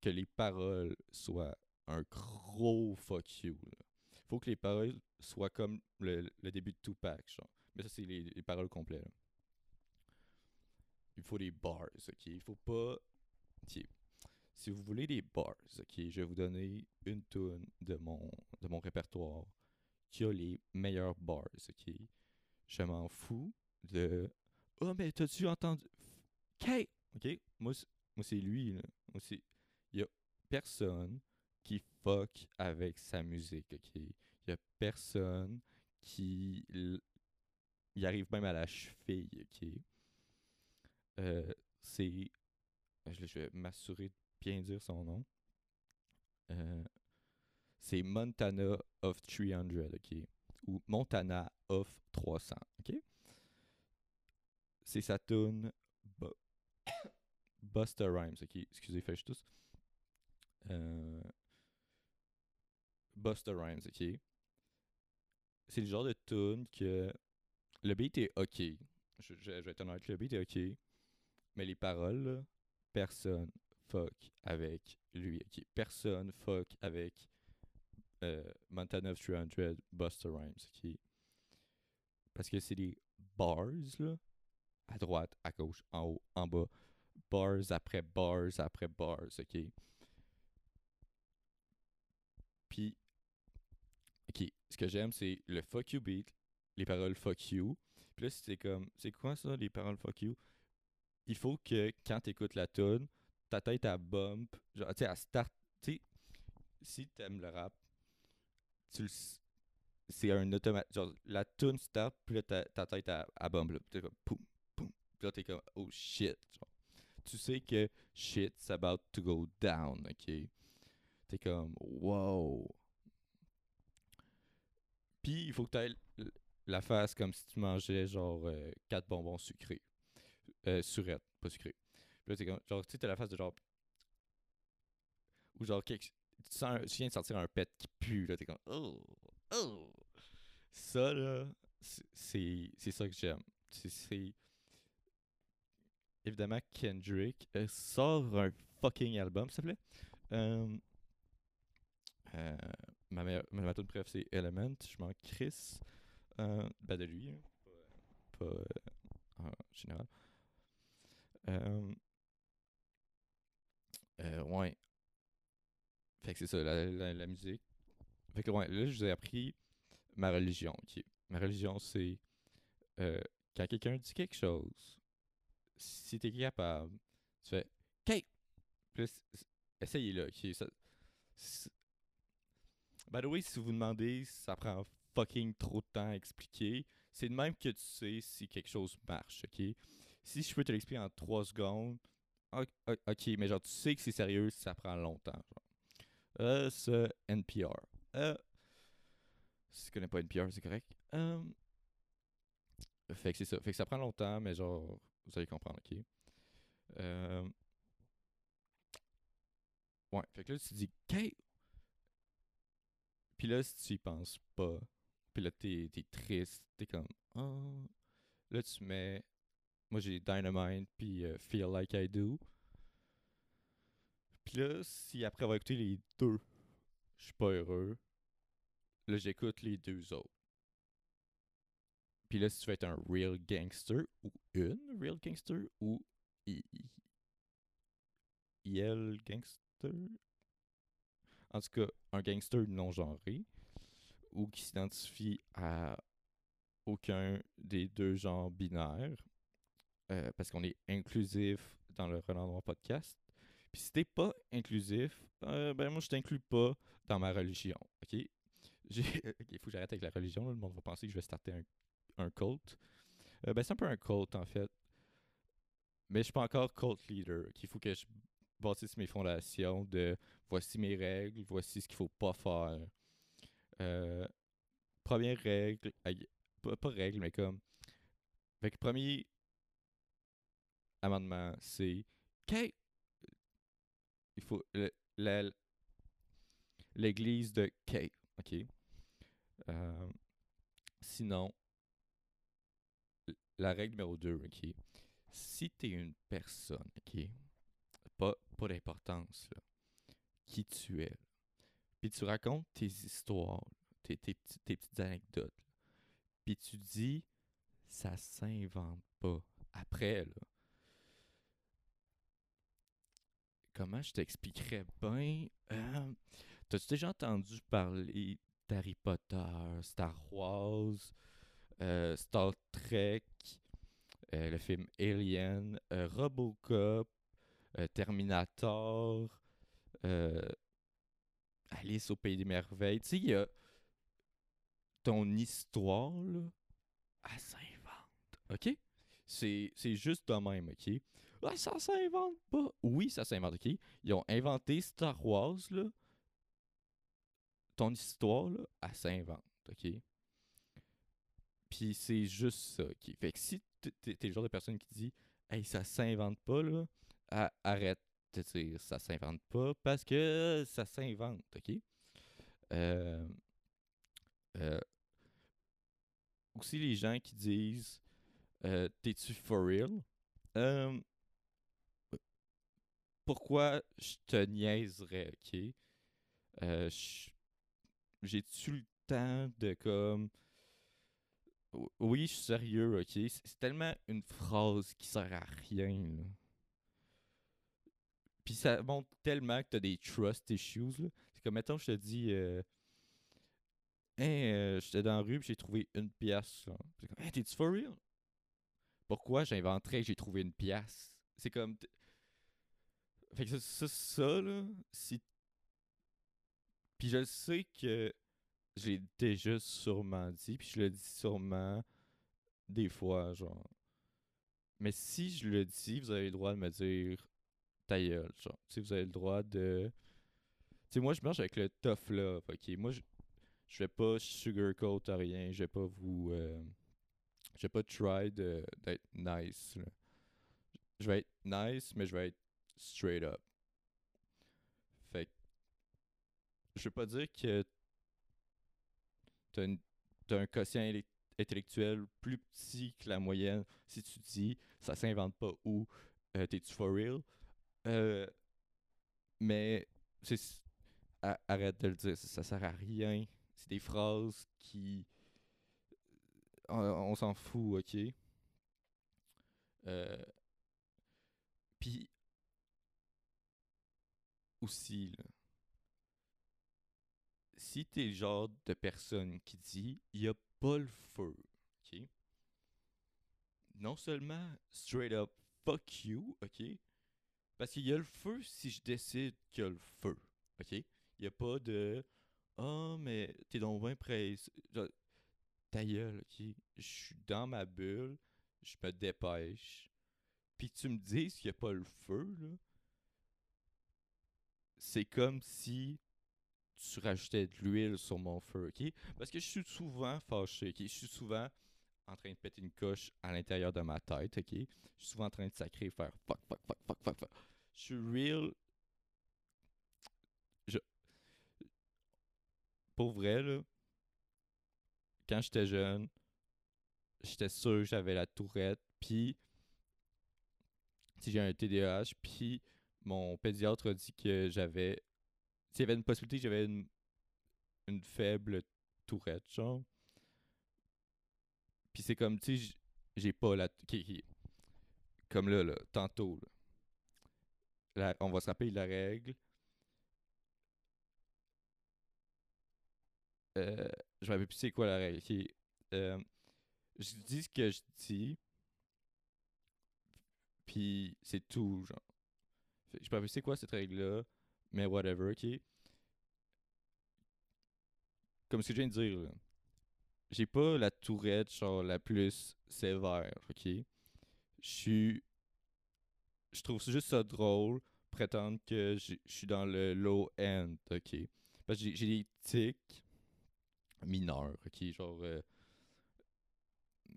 Que les paroles soient un gros fuck you. Il faut que les paroles soient comme le, le début de Tupac, genre. Mais ça, c'est les, les paroles complètes. Il faut des bars, ok? Il faut pas. Si vous voulez des bars, ok, je vais vous donner une tune de mon, de mon répertoire qui a les meilleurs bars, ok? Je m'en fous de. Oh, mais t'as-tu entendu? Kate! Ok? Moi c'est lui, là. Moi, c'est. Il y a personne qui fuck avec sa musique, ok? Il y a personne qui. Il arrive même à la cheville, ok? Euh, c'est je, vais m'assurer de bien dire son nom. Euh, c'est Montana of 300, ok? Ou Montana of 300, ok? C'est sa tune Bu- Busta Rhymes, ok? Excusez, fais tous. Euh, Busta Rhymes, ok? C'est le genre de tune que le beat est ok. Je, je- vais être honnête, le beat est ok. Mais les paroles, personne fuck avec lui, ok? Personne fuck avec euh, Montana of 300, Busta Rhymes, ok? Parce que c'est des bars, là, à droite, à gauche, en haut, en bas. Bars après bars après bars, ok? Puis, ok, ce que j'aime, c'est le fuck you beat, les paroles fuck you. Puis là, c'est comme, c'est quoi ça, les paroles fuck you? Il faut que quand t'écoutes la tune, ta tête à bump, genre, tu sais, à start, tu sais, si t'aimes le rap, tu le c'est un automate, genre, la tune start, puis là, ta, ta tête à, à bump, là, t'es comme, poum, poum, puis là, t'es comme, oh shit. Tu sais que shit's about to go down, ok? T'es comme, wow. Puis, il faut que t'ailles la face comme si tu mangeais, genre, 4 bonbons sucrés. Euh, surettes, pas sucrés. Puis là, t'es comme, genre, tu sais, t'as la face de genre. Ou genre, tu, sens tu viens de sentir un pet qui pue, là, t'es comme, oh, oh. Ça, là, c'est- ça que j'aime. C'est-. Évidemment, Kendrick euh, sort un fucking album, s'il te plaît. Euh, euh, ma meilleure, ma, ma c'est Element. Je m'en crisse. Ben de lui, pas, euh, en général. Euh, euh, ouais. Fait que c'est ça, la, la, la musique. Fait que ouais, là, je vous ai appris ma religion. ok. Ma religion, c'est euh, quand quelqu'un dit quelque chose, si t'es capable, tu fais OK. C- essayez-le. ok. Ça- By the way, si vous vous demandez, ça prend fucking trop de temps à expliquer. C'est de même que tu sais si quelque chose marche, ok? Si je peux te l'expliquer en 3 secondes, ok, mais genre tu sais que c'est sérieux, ça prend longtemps. Genre. Euh, ce NPR. Euh, si tu connais pas NPR, c'est correct. Euh, fait que c'est ça. Fait que ça prend longtemps, mais genre, vous allez comprendre, ok? Ouais, fait que là, tu dis, OK. Puis là, si tu y penses pas, puis là, t'es t'es triste, t'es comme, oh. Là, tu mets, moi j'ai Dynamite, puis euh, Feel Like I Do. Puis là, si après avoir écouté les deux, je suis pas heureux, là, j'écoute les deux autres. Puis là, si tu veux être un real gangster, ou une real gangster, ou i- IL gangster, en tout cas, un gangster non genré, ou qui s'identifie à aucun des deux genres binaires, euh, parce qu'on est inclusif dans le Renard Noir podcast. Puis si t'es pas inclusif, euh, ben moi je t'inclus pas dans ma religion, ok? Il faut que j'arrête avec la religion, là, le monde va penser que je vais starter un, un cult. Euh, ben c'est un peu un cult en fait. Mais je suis pas encore cult leader. Il faut que je bâtisse mes fondations de voici mes règles, voici ce qu'il faut pas faire. Euh, première règle, pas, règle, mais comme. Fait que premier amendement, c'est OK. Il faut. L'église de K. OK? Euh, sinon, la règle numéro 2, OK? Si t'es une personne, OK? Pas, pas d'importance. Qui tu es. Puis tu racontes tes histoires, tes, petites anecdotes. Puis tu dis, ça s'invente pas. Après, là. Comment je t'expliquerais bien? T'as-tu déjà entendu parler d'Harry Potter, Star Wars, euh, Star Trek, euh, le film Alien, euh, Robocop, Terminator, Alice au Pays des Merveilles? Tu sais, il y a ton histoire, là, elle s'invente. OK? C'est juste de même, OK? Ah, ça s'invente pas. Oui, ça s'invente, ok? Ils ont inventé Star Wars, là. Ton histoire, là, elle s'invente, ok? Puis c'est juste ça, ok? Fait que si t'es le genre de personne qui dit, hey, ça s'invente pas, là, arrête ça s'invente pas parce que ça s'invente, ok? Euh, euh, aussi, les gens qui disent, euh, t'es-tu for real? Pourquoi je te niaiserais, ok? J'ai-tu le temps de comme. Oui, je suis sérieux, ok? C'est tellement une phrase qui sert à rien, là. Puis ça montre tellement que t'as des trust issues. C'est comme, mettons, je te dis. Euh, euh, j'étais dans la rue, j'ai trouvé une pièce. c'est comme, hey, t'es-tu for real? Pourquoi j'inventerais que j'ai trouvé une pièce? C'est comme. Fait que ça, ça, là, si. Puis je sais que j'ai déjà sûrement dit, puis je le dis sûrement des fois, genre. Mais si je le dis, vous avez le droit de me dire ta genre. Tu sais, vous avez le droit de. Moi, je marche avec le tough love, ok? Moi, je, je vais pas sugarcoat à rien, je vais pas vous. euh, je vais pas try d'être nice. Je vais être nice, mais je vais être straight up. Fait que. Je veux pas dire que t'as une- un quotient intellectuel plus petit que la moyenne si tu dis ça s'invente pas ou euh, t'es-tu for real? Euh, mais arrête de le dire, ça, sert à rien. C'est des phrases qui. On, s'en fout, ok? Euh, Puis aussi, là, si t'es le genre de personne qui dit il a pas le feu, ok? Non seulement straight up fuck you, ok? Parce qu'il y a le feu si je décide qu'il y a le feu, ok? Il y a pas de oh mais t'es donc bien pressé. Ta gueule, ok? Je suis dans ma bulle, je me dépêche. Puis tu me dis qu'il n'y a pas le feu, là. C'est comme si tu rajoutais de l'huile sur mon feu, ok? Parce que je suis souvent fâché, ok? Je suis souvent en train de péter une coche à l'intérieur de ma tête, ok? Je suis souvent en train de sacrer, faire fuck, fuck, fuck, fuck, fuck, fuck. Je suis real. Je. Pour vrai, là, quand j'étais jeune, j'étais sûr que j'avais la tourette, puis si j'ai un TDAH, puis mon pédiatre a dit que j'avais. S'il y avait une possibilité que j'avais une, une faible tourette, genre. Puis c'est comme, tu sais, j'ai pas la. Comme là, là, tantôt, là. On va se rappeler la règle. Euh, je rappelle plus c'est quoi la règle. ok. Euh, je dis ce que je dis. Puis c'est tout, genre. Je rappelle plus c'est quoi cette règle-là? Mais whatever, ok. Comme ce que je viens de dire, là. J'ai pas la tourette, genre, la plus sévère, ok? Je suis. Je trouve juste ça drôle, prétendre que je suis dans le low end, ok? Parce que j'ai- des tics mineurs, ok? Genre. euh,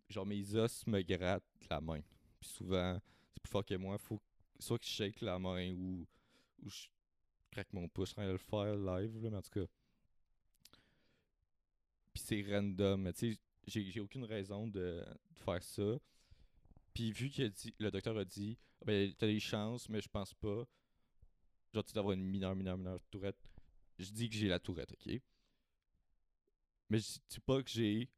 genre, mes os me grattent la main. Puis souvent, c'est plus fort que moi. Faut soit que je shake la main ou, ou je craque mon pouce. Je suis en train de le faire live, là, mais en tout cas. Puis c'est random. mais Tu sais, j'ai aucune raison de, faire ça. Puis vu que le docteur a dit, Ah ben, t'as des chances, mais je pense pas. Genre, tu d'avoir une mineure, mineure, mineure tourette. Je dis que j'ai la tourette, ok? Mais je dis pas que j'ai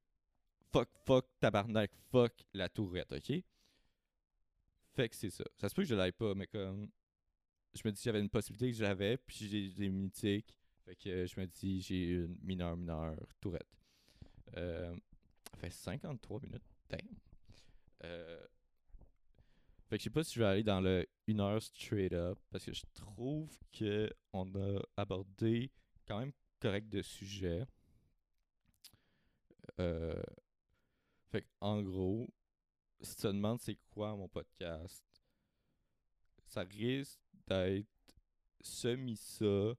fuck, fuck, tabarnak, fuck la tourette, ok? Fait que c'est ça. Ça se peut que je l'aille pas, mais comme. Je me dis j'avais une possibilité que j'avais, puis j'ai des mythiques. Fait que euh, je me dis j'ai une mineure, mineure tourette. Euh, fait 53 minutes. Damn. Euh, fait que je sais pas si je vais aller dans le 1 heure straight up parce que je trouve que on a abordé quand même correct de sujets. Euh, fait en gros, si tu te demandes c'est quoi mon podcast, ça risque d'être semi ça,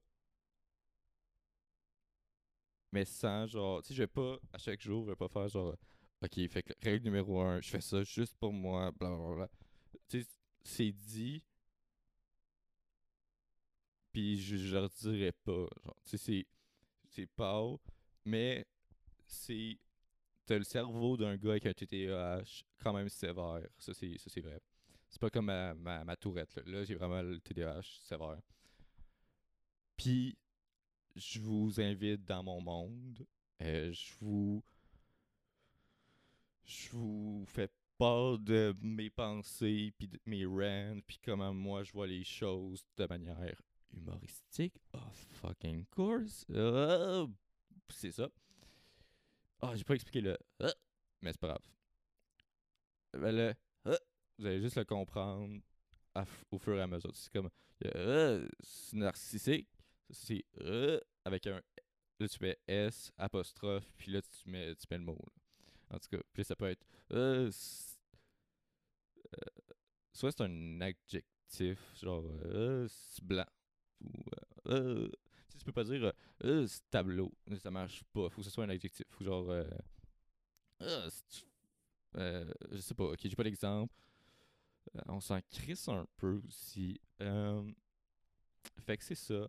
mais sans genre, tu sais, je vais pas, à chaque jour, je vais pas faire genre, ok, fait que règle numéro un, je fais ça juste pour moi, blablabla. Tu sais, c'est dit, puis je, je leur dirais pas, genre, tu sais, c'est, c'est pas, mais c'est, t'as le cerveau d'un gars avec un TDAH quand même sévère, ça c'est, ça c'est vrai. C'est pas comme ma, ma, ma tourette, là, j'ai vraiment le TDAH sévère. Puis, je vous invite dans mon monde. Euh, je vous. Je vous fais part de mes pensées, puis de mes rants, puis comment moi je vois les choses de manière humoristique. Of fucking course. Ah, c'est ça. Ah, j'ai pas expliqué le. ah, mais c'est pas grave. Ben, le. vous allez juste le comprendre au fur et à mesure. C'est comme. c'est narcissique. C'est euh, avec un. Là, tu mets S, apostrophe, puis là, tu mets, tu mets le mot. En tout cas, puis ça peut être. euh, euh, soit c'est un adjectif, genre. C'est blanc. Ou. Euh, tu peux pas dire. euh, tableau. Ça marche pas. Faut que ce soit un adjectif. Faut genre. Je sais pas. Ok, j'ai pas d'exemple. On s'en crisse un peu aussi. Fait que c'est ça.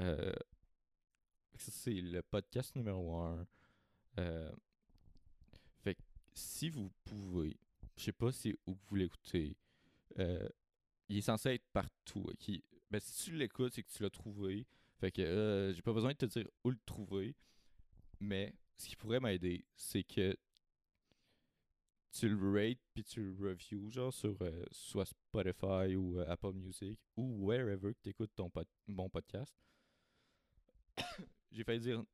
Euh, ça, c'est le podcast numéro 1. fait que si vous pouvez, je sais pas si où vous l'écoutez, euh, il est censé être partout. Ben, si tu l'écoutes, c'est que tu l'as trouvé. Fait que euh, j'ai pas besoin de te dire où le trouver. Mais ce qui pourrait m'aider, c'est que tu le rates puis tu le reviews genre sur euh, soit Spotify ou euh, Apple Music ou wherever que tu écoutes ton pod- mon podcast. J'ai failli dire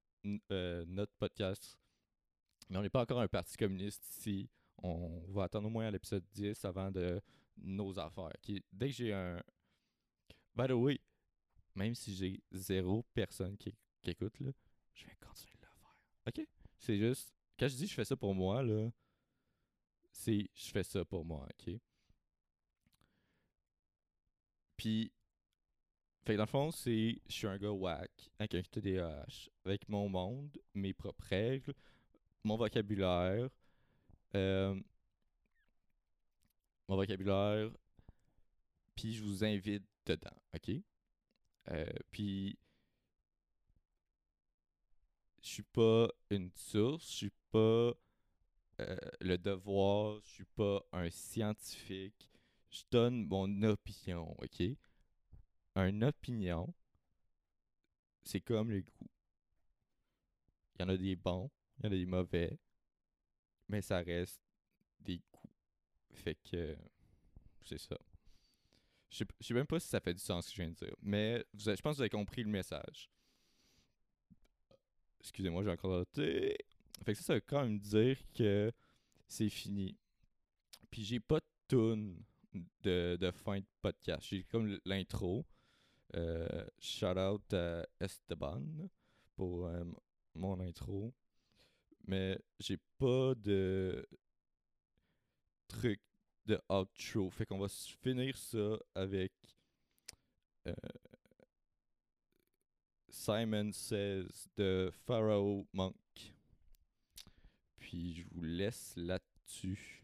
euh, notre podcast, mais on n'est pas encore un parti communiste ici. On va attendre au moins à l'épisode 10 avant de nos affaires. Dès que j'ai un. By the way, même si j'ai zéro personne qui, qui écoute, là, je vais continuer de le faire. Ok? C'est juste. Quand je dis je fais ça pour moi, là, c'est je fais ça pour moi, ok? Puis, fait que dans le fond, c'est je suis un gars whack avec un TDAH, avec mon monde, mes propres règles, mon vocabulaire, euh, mon vocabulaire, puis je vous invite dedans, ok? Euh, puis, je suis pas une source, je suis pas euh, le devoir, je suis pas un scientifique, je donne mon opinion, ok? Un opinion, c'est comme les goûts. Il y en a des bons, il y en a des mauvais, mais ça reste des goûts. Fait que c'est ça. Je sais même pas si ça fait du sens ce que je viens de dire, mais je pense que vous avez compris le message. Excusez-moi, j'ai encore. Fait que ça, ça veut quand même dire que c'est fini. Puis j'ai pas de tune de, de fin de podcast. J'ai comme l'intro. Euh, shout out à Esteban pour euh, mon intro. Mais j'ai pas de truc de outro. Fait qu'on va finir ça avec euh, Simon Says de Pharaoh Monk. Puis je vous laisse là-dessus.